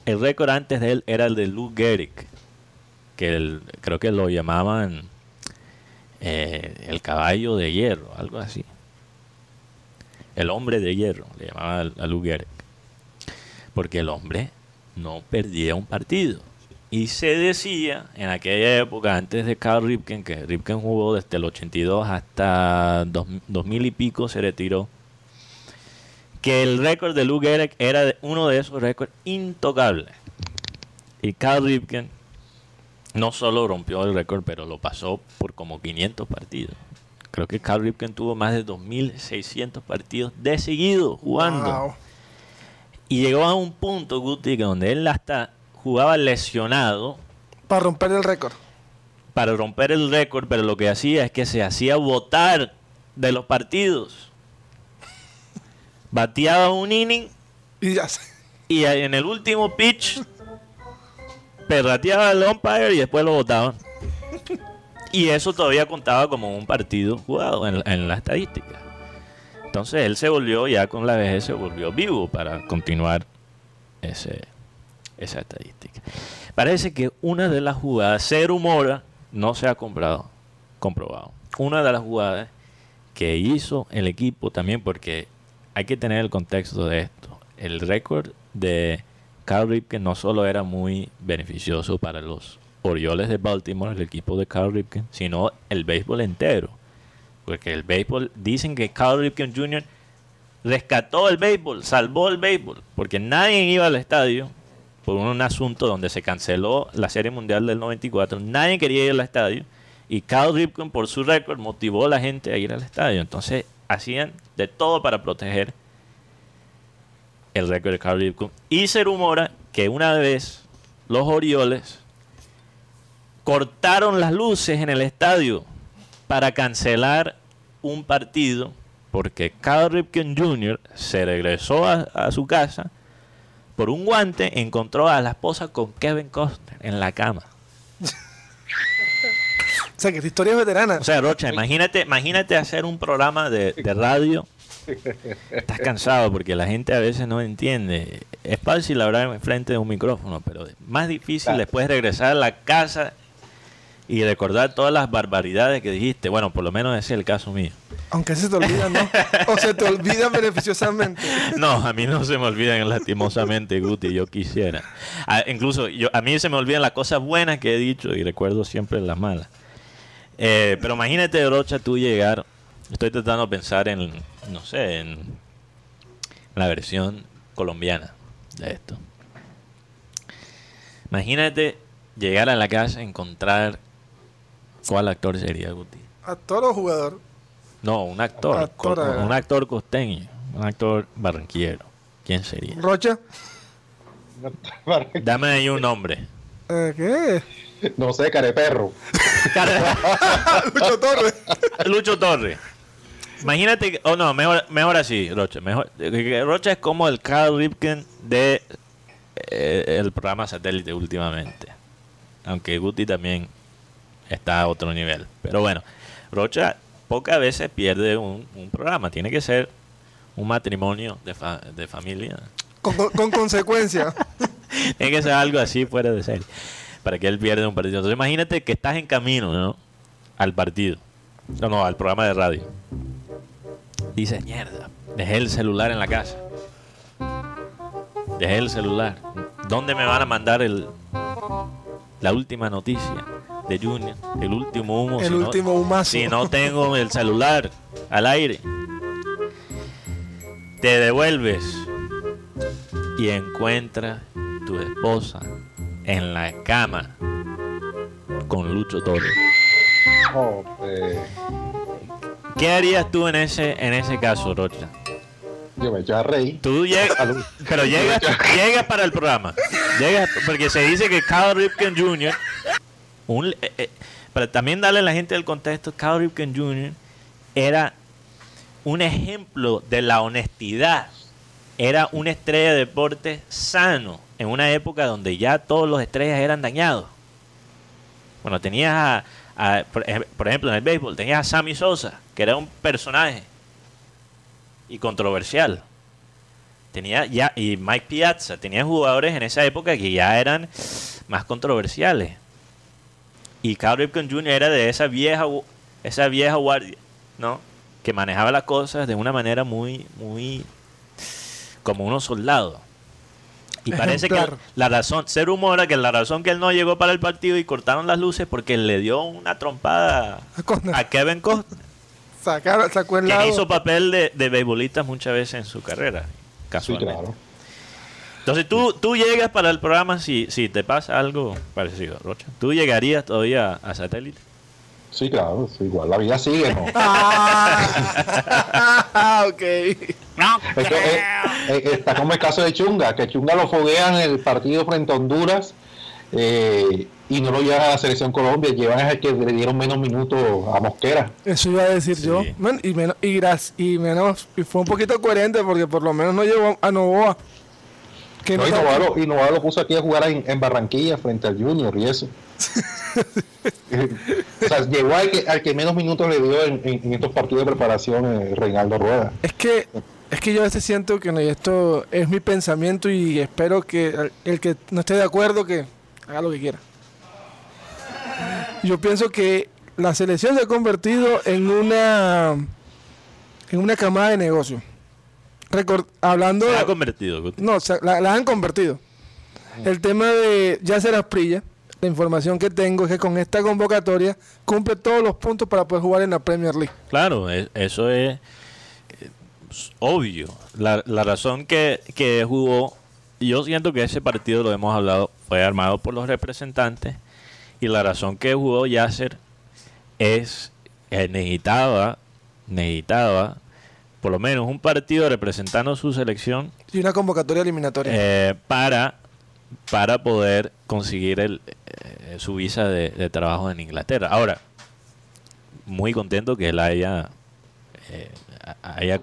El récord antes de él era el de Lou Gehrig, que el- creo que lo llamaban eh, el caballo de hierro, algo así. El hombre de hierro, le llamaban a Lou Gehrig. Porque el hombre no perdía un partido. Y se decía en aquella época, antes de Carl Ripken, que Ripken jugó desde el 82 hasta dos- 2000 y pico, se retiró, que el récord de Lou Gehrig era uno de esos récords intocables. Y Carl Ripken no solo rompió el récord, pero lo pasó por como 500 partidos. Creo que Carl Ripken tuvo más de 2.600 partidos de seguido jugando. Wow. Y llegó a un punto, Guti, que donde él hasta jugaba lesionado Para romper el récord. para romper el récord, pero lo que hacía es que se hacía votar de los partidos. Bateaba un inning Y ya sé. y en el último pitch perrateaba al umpire y después lo votaban. Y eso todavía contaba como un partido jugado en, en la estadística. Entonces él se volvió, ya con la vejez, se volvió vivo para continuar ese, esa estadística. Parece que una de las jugadas, se rumora, no se ha comprado, comprobado. Una de las jugadas que hizo el equipo también, porque hay que tener el contexto de esto. El récord de Carl Ripken no solo era muy beneficioso para los Orioles de Baltimore, el equipo de Carl Ripken, sino el béisbol entero. Porque el béisbol, dicen que Carl Ripken Jr. rescató el béisbol, salvó el béisbol, porque nadie iba al estadio por un asunto donde se canceló la Serie Mundial del 94, nadie quería ir al estadio y Carl Ripken por su récord motivó a la gente a ir al estadio. Entonces hacían de todo para proteger el récord de Carl Ripken. Y se rumora que una vez los Orioles cortaron las luces en el estadio para cancelar un partido porque Carl Ripken Jr. se regresó a, a su casa por un guante encontró a la esposa con Kevin Costner en la cama. O sea, que esta historia es veterana. O sea, Rocha, imagínate, imagínate hacer un programa de, de radio. Estás cansado porque la gente a veces no entiende. Es fácil hablar frente de un micrófono, pero más difícil después regresar a la casa y recordar todas las barbaridades que dijiste. Bueno, por lo menos ese es el caso mío. Aunque se te olvidan, ¿no? O se te olvidan <laughs> beneficiosamente. No, a mí no se me olvidan lastimosamente, Guti, yo quisiera. Ah, incluso yo, a mí se me olvidan las cosas buenas que he dicho y recuerdo siempre las malas. Eh, pero imagínate, Rocha, tú llegar, estoy tratando de pensar en, no sé, en la versión colombiana de esto. Imagínate llegar a la casa y encontrar cuál actor sería, Guti. Actor o jugador. No, un actor. Eh. un actor costeño. Un actor barranquillero. ¿Quién sería? Rocha. <laughs> Dame ahí un nombre. Eh, ¿Qué? No sé, careperro. <laughs> Lucho Torres. Lucho Torres. Imagínate, que- oh no, mejor, mejor así, Rocha. Mejor, que Rocha es como el Carl Ripken de eh, el programa satélite últimamente. Aunque Guti también está a otro nivel. Pero bueno, Rocha pocas veces pierde un, un programa. Tiene que ser un matrimonio de, fa- de familia. Con, con- con consecuencia. <laughs> Tiene que ser algo así fuera de serie. Para que él pierda un partido. Entonces imagínate que estás en camino, ¿no? Al partido. No, no, al programa de radio. Dices, mierda, dejé el celular en la casa. Dejé el celular. ¿Dónde me van a mandar el la última noticia de Junior? El último humo. El si no- último humazo. si no tengo el celular al aire. Te devuelves y encuentras tu esposa en la cama con Lucho Torres. Oh, ¿Qué harías tú en ese en ese caso, Rocha? yo me eché a reír. Tú llegas, pero llegas, llegas para el programa. Llegas porque se dice que Carl Ripken Jr. un- eh, eh, para también darle a la gente el contexto, Carl Ripken Jr. era un ejemplo de la honestidad. Era una estrella de deporte sano en una época donde ya todos los estrellas eran dañados. Bueno, tenías a, por, por ejemplo, en el béisbol, tenías a Sammy Sosa, que era un personaje y controversial. Tenía ya, y Mike Piazza, tenía jugadores en esa época que ya eran más controversiales. Y Cal Ripken Jr. era de esa vieja, esa vieja guardia, ¿no? Que manejaba las cosas de una manera muy, muy como unos soldados. Y <laughs> parece que la razón, se rumora que la razón que él no llegó para el partido y cortaron las luces porque le dio una trompada A Kevin Costner <laughs> Sacaron, sacó el quien hizo papel de, de beisbolista muchas veces en su carrera. Sí, Casualmente. claro. Entonces tú, tú llegas para el programa si, si te pasa algo parecido, Rocha. ¿Tú llegarías todavía a satélite? Sí, claro, sí, igual la vida sigue, ¿no? Ah, <laughs> ok. Es que, eh, eh, está como el caso de Chunga, que Chunga lo foguean en el partido frente a Honduras eh, y no lo llevan a la selección Colombia, llevan al que le dieron menos minutos a Mosquera. Eso iba a decir Sí. yo. Men, y, menos, y, gras- y menos. Y fue un poquito coherente porque por lo menos no llevó a Novoa. Que No, no y está- Novoa lo, y Novoa lo puso aquí a jugar en, en Barranquilla frente al Junior y eso. <laughs> o sea, llegó al que, al que menos minutos le dio en, en- en estos partidos de preparación eh, Reinaldo Rueda. Es que, es que yo a veces siento que esto es mi pensamiento y espero que el, el que no esté de acuerdo que haga lo que quiera. Yo pienso que la selección se ha convertido en una en una camada de negocio. Record- hablando Se ha convertido. Guti. no, se- la, la han convertido. El tema de Yasser Asprilla, la información que tengo es que con esta convocatoria cumple todos los puntos para poder jugar en la Premier League. Claro, e- eso es, es obvio. La, la razón que, que jugó, yo siento que ese partido, lo hemos hablado, fue armado por los representantes y la razón que jugó Yasser es que necesitaba, necesitaba por lo menos un partido representando su selección Y una convocatoria eliminatoria. eh, para, para poder conseguir el, eh, su visa de, de trabajo en Inglaterra. Ahora, muy contento que él haya, eh, haya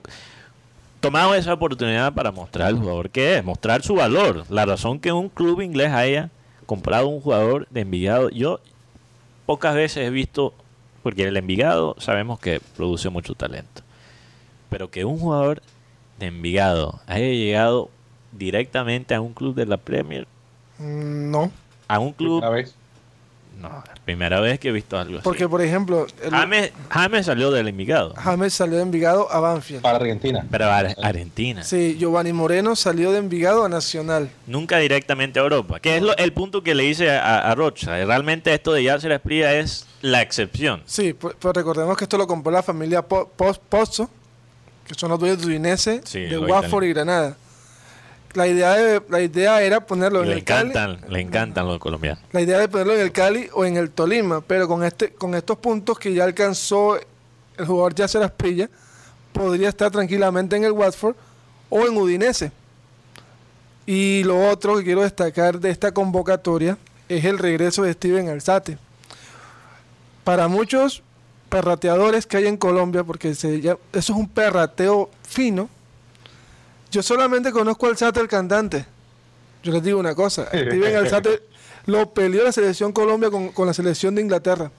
tomado esa oportunidad para mostrar al jugador que es, mostrar su valor. La razón que un club inglés haya comprado un jugador de Envigado, yo pocas veces he visto, porque el Envigado sabemos que produce mucho talento, pero que un jugador de Envigado haya llegado directamente a un club de la Premier, Mm, no, a un club, Una vez. no, primera vez que he visto algo así. porque por ejemplo, el- James, James salió del Envigado, James salió de Envigado a Banfield. Para Argentina. pero a Argentina. Sí, Giovanni Moreno salió de Envigado a Nacional. nunca directamente a Europa. Que es lo- el punto que le hice a, a Rocha. Realmente esto de Yasser Esprilla es la excepción. Sí, pu- pero recordemos que esto lo compró la familia Po- Po- Pozzo, que son los dueños de Udinese, Sí, de Watford y Granada. La idea, de- la idea era ponerlo en le el Cali. le encantan los colombianos. La idea de ponerlo en el Cali o en el Tolima, pero con este con estos puntos que ya alcanzó el jugador Yasser Asprilla, podría estar tranquilamente en el Watford o en Udinese. Y lo otro que quiero destacar de esta convocatoria es el regreso de Steven Alzate. Para muchos perrateadores que hay en Colombia, porque se llama- eso es un perrateo fino, yo solamente conozco a Alzate el cantante. Yo les digo una cosa, <laughs> Steven Alzate lo peleó la selección Colombia con, con la selección de Inglaterra.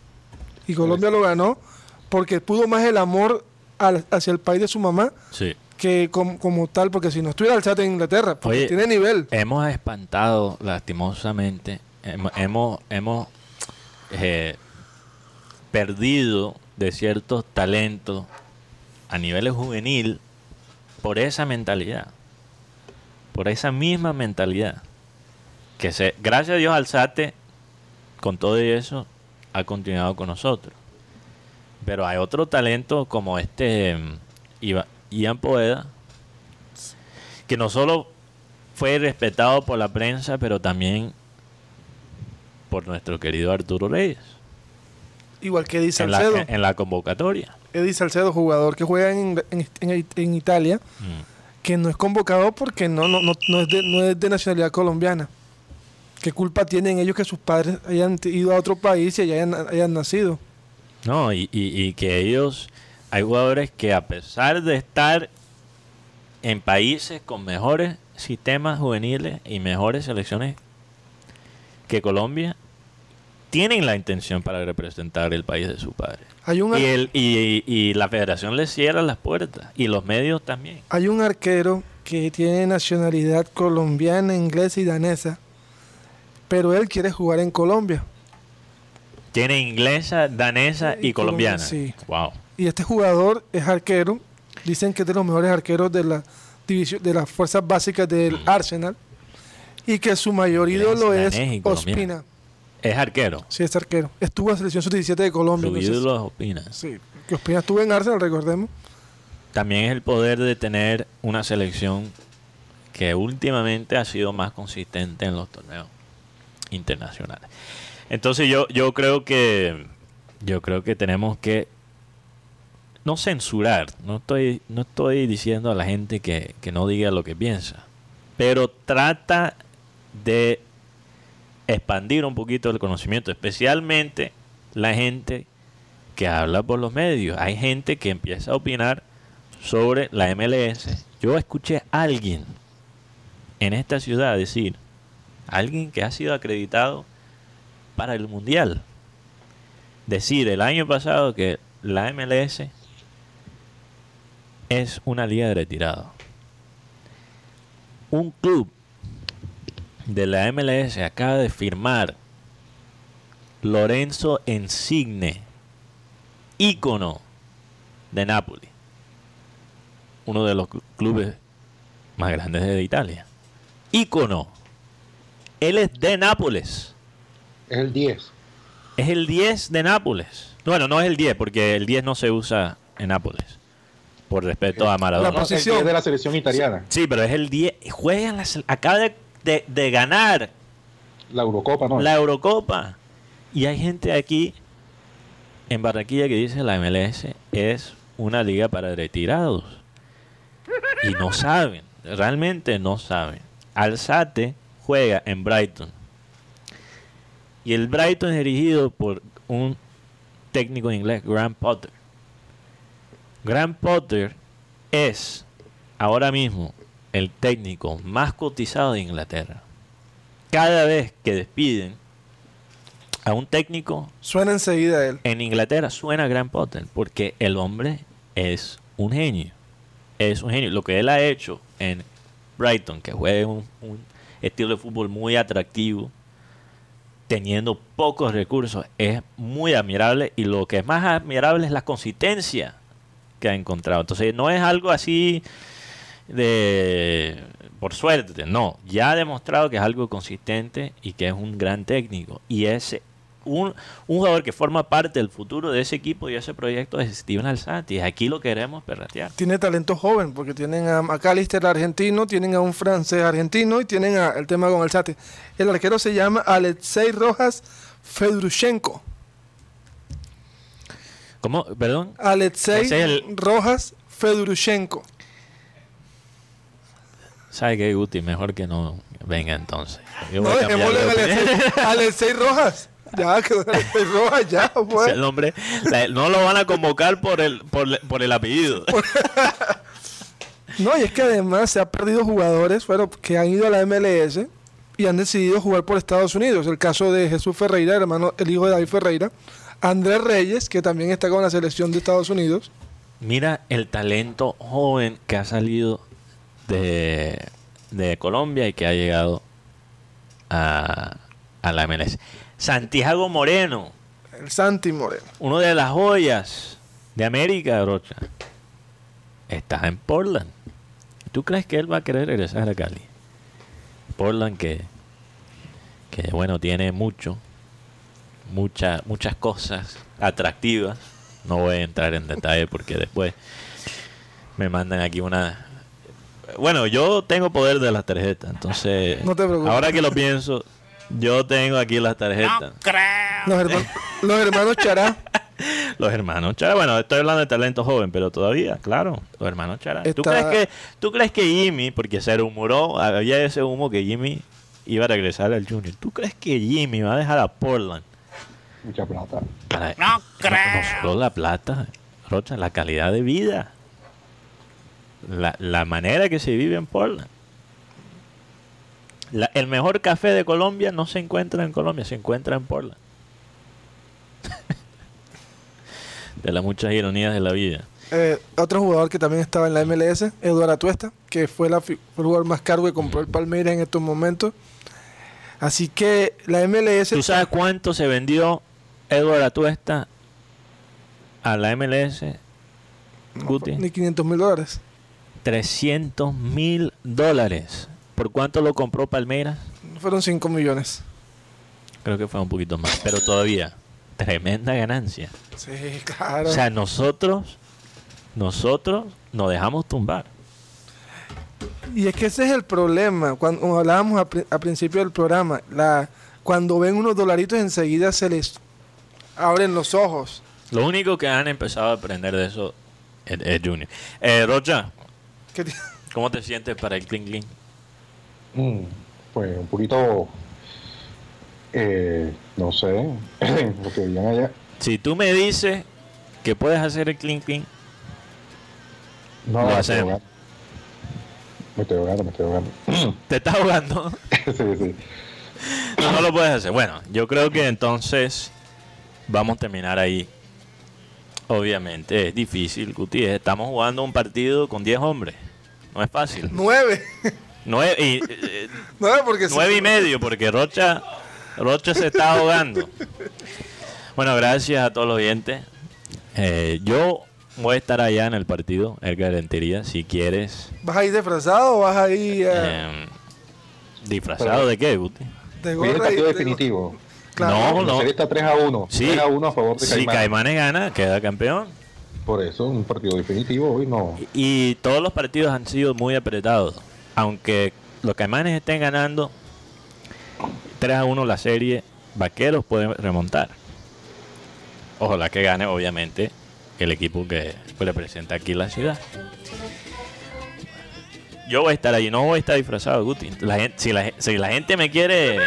Y Colombia lo ganó porque pudo más el amor al- hacia el país de su mamá Sí. que com- como tal, porque si no estuviera Alzate en Inglaterra, porque Oye, tiene nivel. Hemos espantado, lastimosamente, hemos, hemos, hemos, eh, perdido de ciertos talentos a nivel juvenil por esa mentalidad. Por esa misma mentalidad. Que se, gracias a Dios Alzate, con todo eso, ha continuado con nosotros. Pero hay otro talento como este mm, Ian Poeda, que no solo fue respetado por la prensa, pero también por nuestro querido Arturo Reyes Igual que Eddie en la, Salcedo. en la convocatoria. Eddie Salcedo, jugador que juega en, en- Italia, Mm. que no es convocado porque no, no, no, no es de, no es de nacionalidad colombiana. ¿Qué culpa tienen ellos que sus padres hayan ido a otro país y hayan, hayan nacido? No, y, y- y que ellos, hay jugadores que a pesar de estar en países con mejores sistemas juveniles y mejores selecciones que Colombia, tienen la intención para representar el país de su padre. Hay un, ar- Y, el, y, y la federación les cierra las puertas, y los medios también. hay un arquero que tiene nacionalidad colombiana, inglesa y danesa, pero él quiere jugar en Colombia. Tiene inglesa, danesa y, Y colombiana. sí. Wow. Y este jugador es arquero, dicen que es de los mejores arqueros de la división de las fuerzas básicas del Mm. Arsenal y que su mayor ídolo es. Ospina. Es arquero. Sí, es arquero. Estuvo en la selección sub-17 de Colombia. Su entonces- ídolo es Opina. sí, que Ospina estuvo en Arsenal, recordemos. También es el poder de tener una selección que últimamente ha sido más consistente en los torneos internacionales. Entonces yo, yo creo que yo creo que tenemos que no censurar, no estoy, no estoy diciendo a la gente que, que no diga lo que piensa, pero trata de expandir un poquito el conocimiento, especialmente la gente que habla por los medios. Hay gente que empieza a opinar sobre la MLS. Yo escuché a alguien en esta ciudad decir, alguien que ha sido acreditado para el Mundial, decir el año pasado que la MLS es una liga de retirado. Un club de la MLS acaba de firmar Lorenzo Insigne, ícono de Napoli, uno de los cl- clubes más grandes de Italia. Ícono. Él es de Nápoles. Es el 10. Es el 10 de Nápoles. Bueno, no es el 10, porque el 10 no se usa en Nápoles. Por respeto a Maradona. La el posición. 10 de la selección italiana. Sí, pero es el 10. Juega la acaba de, de- de ganar La Eurocopa, ¿no? la Eurocopa. Y hay gente aquí en Barranquilla que dice la MLS es una liga para retirados. Y no saben, realmente no saben. Alzate juega en Brighton. Y el Brighton es dirigido por un técnico inglés, Graham Potter. Graham Potter es ahora mismo el técnico más cotizado de Inglaterra. Cada vez que despiden a un técnico Suena enseguida él. en Inglaterra suena Graham Potter porque el hombre es un genio. Es un genio. Lo que él ha hecho en Brighton, que juega un, un estilo de fútbol muy atractivo, teniendo pocos recursos, es muy admirable. Y lo que es más admirable es la consistencia que ha encontrado. Entonces, no es algo así de por suerte, no. Ya ha demostrado que es algo consistente y que es un gran técnico. Y ese un, un jugador que forma parte del futuro de ese equipo y ese proyecto es Steven Alzati. Aquí lo queremos perratear. Tiene talento joven, porque tienen a McAllister argentino, tienen a un francés argentino y tienen a- el tema con el Sati. El arquero se llama Alexei Rojas Fedrushenko. ¿Cómo? Perdón. Alexei es el- Rojas Fedrushenko. ¿Sabe qué, Guti? Mejor que no venga entonces. Yo No, dejémosle de a. Alexei, Rojas. Ya, <laughs> Alexei Rojas, ya, <laughs> pues. es el nombre. La- no lo van a convocar por el, por, por el apellido. <laughs> No, y es que además se han perdido jugadores bueno, que han ido a la MLS y han decidido jugar por Estados Unidos. El caso de Jesús Ferreira, el hermano, el hijo de David Ferreira. Andrés Reyes, que también está con la selección de Estados Unidos. Mira el talento joven que ha salido de, de Colombia y que ha llegado a, a la MLS. Santiago Moreno, El Santi Moreno. uno de las joyas de América, Rocha, está en Portland. ¿Tú crees que él va a querer regresar a Cali? Portland que, que bueno, tiene mucho, mucha, muchas cosas atractivas. No voy a entrar en detalle porque después me mandan aquí una... Bueno, yo tengo poder de las tarjetas, entonces... <laughs> No te preocupes. Ahora que lo pienso, yo tengo aquí las tarjetas. Los, hermanos, los hermanos Chará. <laughs> Los hermanos Chara, bueno, estoy hablando de talento joven, pero todavía, claro, los hermanos Chara. ¿Tú, Está- crees que, ¿Tú crees que Jimmy, porque se rumoró, había ese humo que Jimmy iba a regresar al Junior, ¿tú crees que Jimmy va a dejar a Portland? Mucha plata. Para, no, no solo la plata, Rocha, la calidad de vida, la, la manera que se vive en Portland. La- el mejor café de Colombia no se encuentra en Colombia, se encuentra en Portland. <laughs> de las muchas ironías de la vida. Eh, otro jugador que también estaba en la MLS, Eduardo Atuesta, que fue, la, fi- fue el jugador más caro que compró el Palmeiras en estos momentos. Así que la MLS... ¿Tú sabes cuánto se vendió Edward Atuesta a la MLS? Guti? Ni 500 mil dólares. 300 mil dólares. ¿Por cuánto lo compró Palmeiras? Fueron 5 millones. Creo que fue un poquito más. Pero todavía, tremenda ganancia. Sí, claro. O sea, nosotros, nosotros nos dejamos tumbar. Y es que ese es el problema. Cuando hablábamos a, pri- a principio del programa, la, cuando ven unos dolaritos enseguida se les abren los ojos. Lo único que han empezado a aprender de eso es, es Junior. Eh, Rocha, ¿cómo te sientes para el Clean Clean? Mm, pues un poquito, eh, no sé, <clears throat> lo que digan allá. Si tú me dices que puedes hacer el Clean Clean, No, Lo me estoy hacemos. Me estoy ahogando, me estoy ahogando. <clears throat> te estás ahogando. <laughs> sí, sí. No, no lo puedes hacer. Bueno, yo creo que entonces vamos a terminar ahí. Obviamente es difícil, Guti. Estamos jugando un partido con 10 hombres. No es fácil. Nueve. Nueve y, <laughs> eh, Nueve porque nueve y medio, porque Rocha, Rocha se está ahogando. Bueno, gracias a todos los oyentes. Eh, yo voy a estar allá en el partido, el Galantería, si quieres. ¿Vas a ir disfrazado o vas a ir Eh, ¿Disfrazado de qué, Guti? De el y partido de- definitivo. Claro. No, no. está 3 a 1. Sí. 3 a 1 a favor de Si Caimanes. Caimanes gana, queda campeón. Por eso, un partido definitivo hoy no. Y todos los partidos han sido muy apretados. Aunque los Caimanes estén ganando 3 a 1 la serie, Vaqueros pueden remontar. Ojalá que gane, obviamente, el equipo que representa aquí la ciudad. Yo voy a estar allí, no voy a estar disfrazado, Guti. La gente, si, la, gen- si la gente me quiere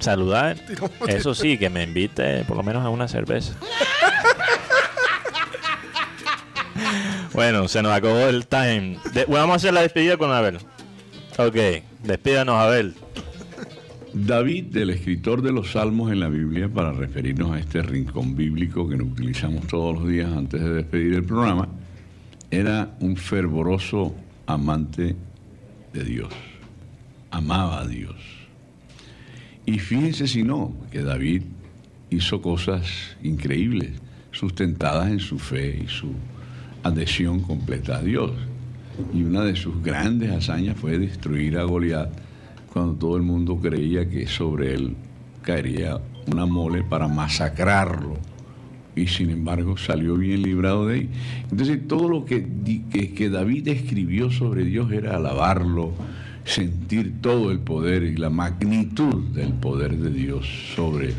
saludar, <laughs> eso sí, que me invite por lo menos a una cerveza. <laughs> Bueno, se nos acabó el time. Vamos a hacer la despedida con Abel. Ok, despídanos, Abel. David, el escritor de los salmos en la Biblia, para referirnos a este rincón bíblico que nos utilizamos todos los días antes de despedir el programa, era un fervoroso amante de Dios. Amaba a Dios. Y fíjense si no, que David hizo cosas increíbles, sustentadas en su fe y su adhesión completa a Dios. Y una de sus grandes hazañas fue destruir a Goliat cuando todo el mundo creía que sobre él caería una mole para masacrarlo. Y sin embargo salió bien librado de ahí. Entonces todo lo que, que David escribió sobre Dios era alabarlo, sentir todo el poder y la magnitud del poder de Dios sobre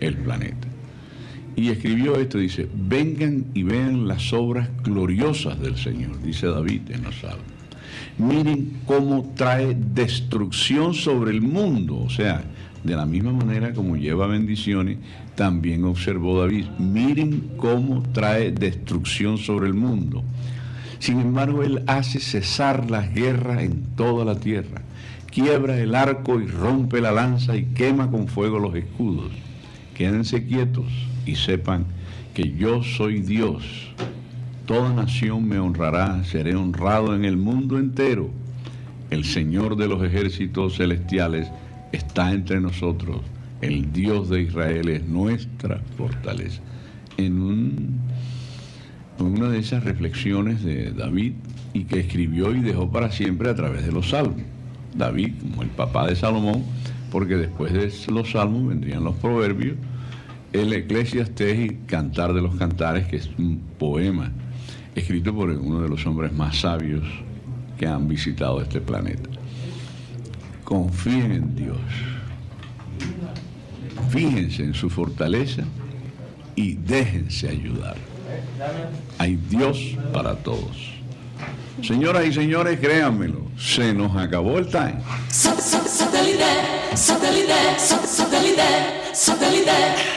el planeta. Y escribió esto, dice, vengan y vean las obras gloriosas del Señor, dice David en los Salmos. Miren cómo trae destrucción sobre el mundo, o sea, de la misma manera como lleva bendiciones, también observó David, miren cómo trae destrucción sobre el mundo. Sin embargo, él hace cesar las guerras en toda la tierra, quiebra el arco y rompe la lanza y quema con fuego los escudos. Quédense quietos y sepan que yo soy Dios. Toda nación me honrará, seré honrado en el mundo entero. El Señor de los ejércitos celestiales está entre nosotros. El Dios de Israel es nuestra fortaleza. En, un- en una de esas reflexiones de David y que escribió y dejó para siempre a través de los salmos. David, como el papá de Salomón, porque después de los salmos vendrían los proverbios, el Eclesiastés y Cantar de los Cantares, que es un poema escrito por uno de los hombres más sabios que han visitado este planeta. Confíen en Dios. Fíjense en su fortaleza y déjense ayudar. Hay Dios para todos. Señoras y señores, créanmelo, se nos acabó el time. Satellite, satellite, satellite, satellite.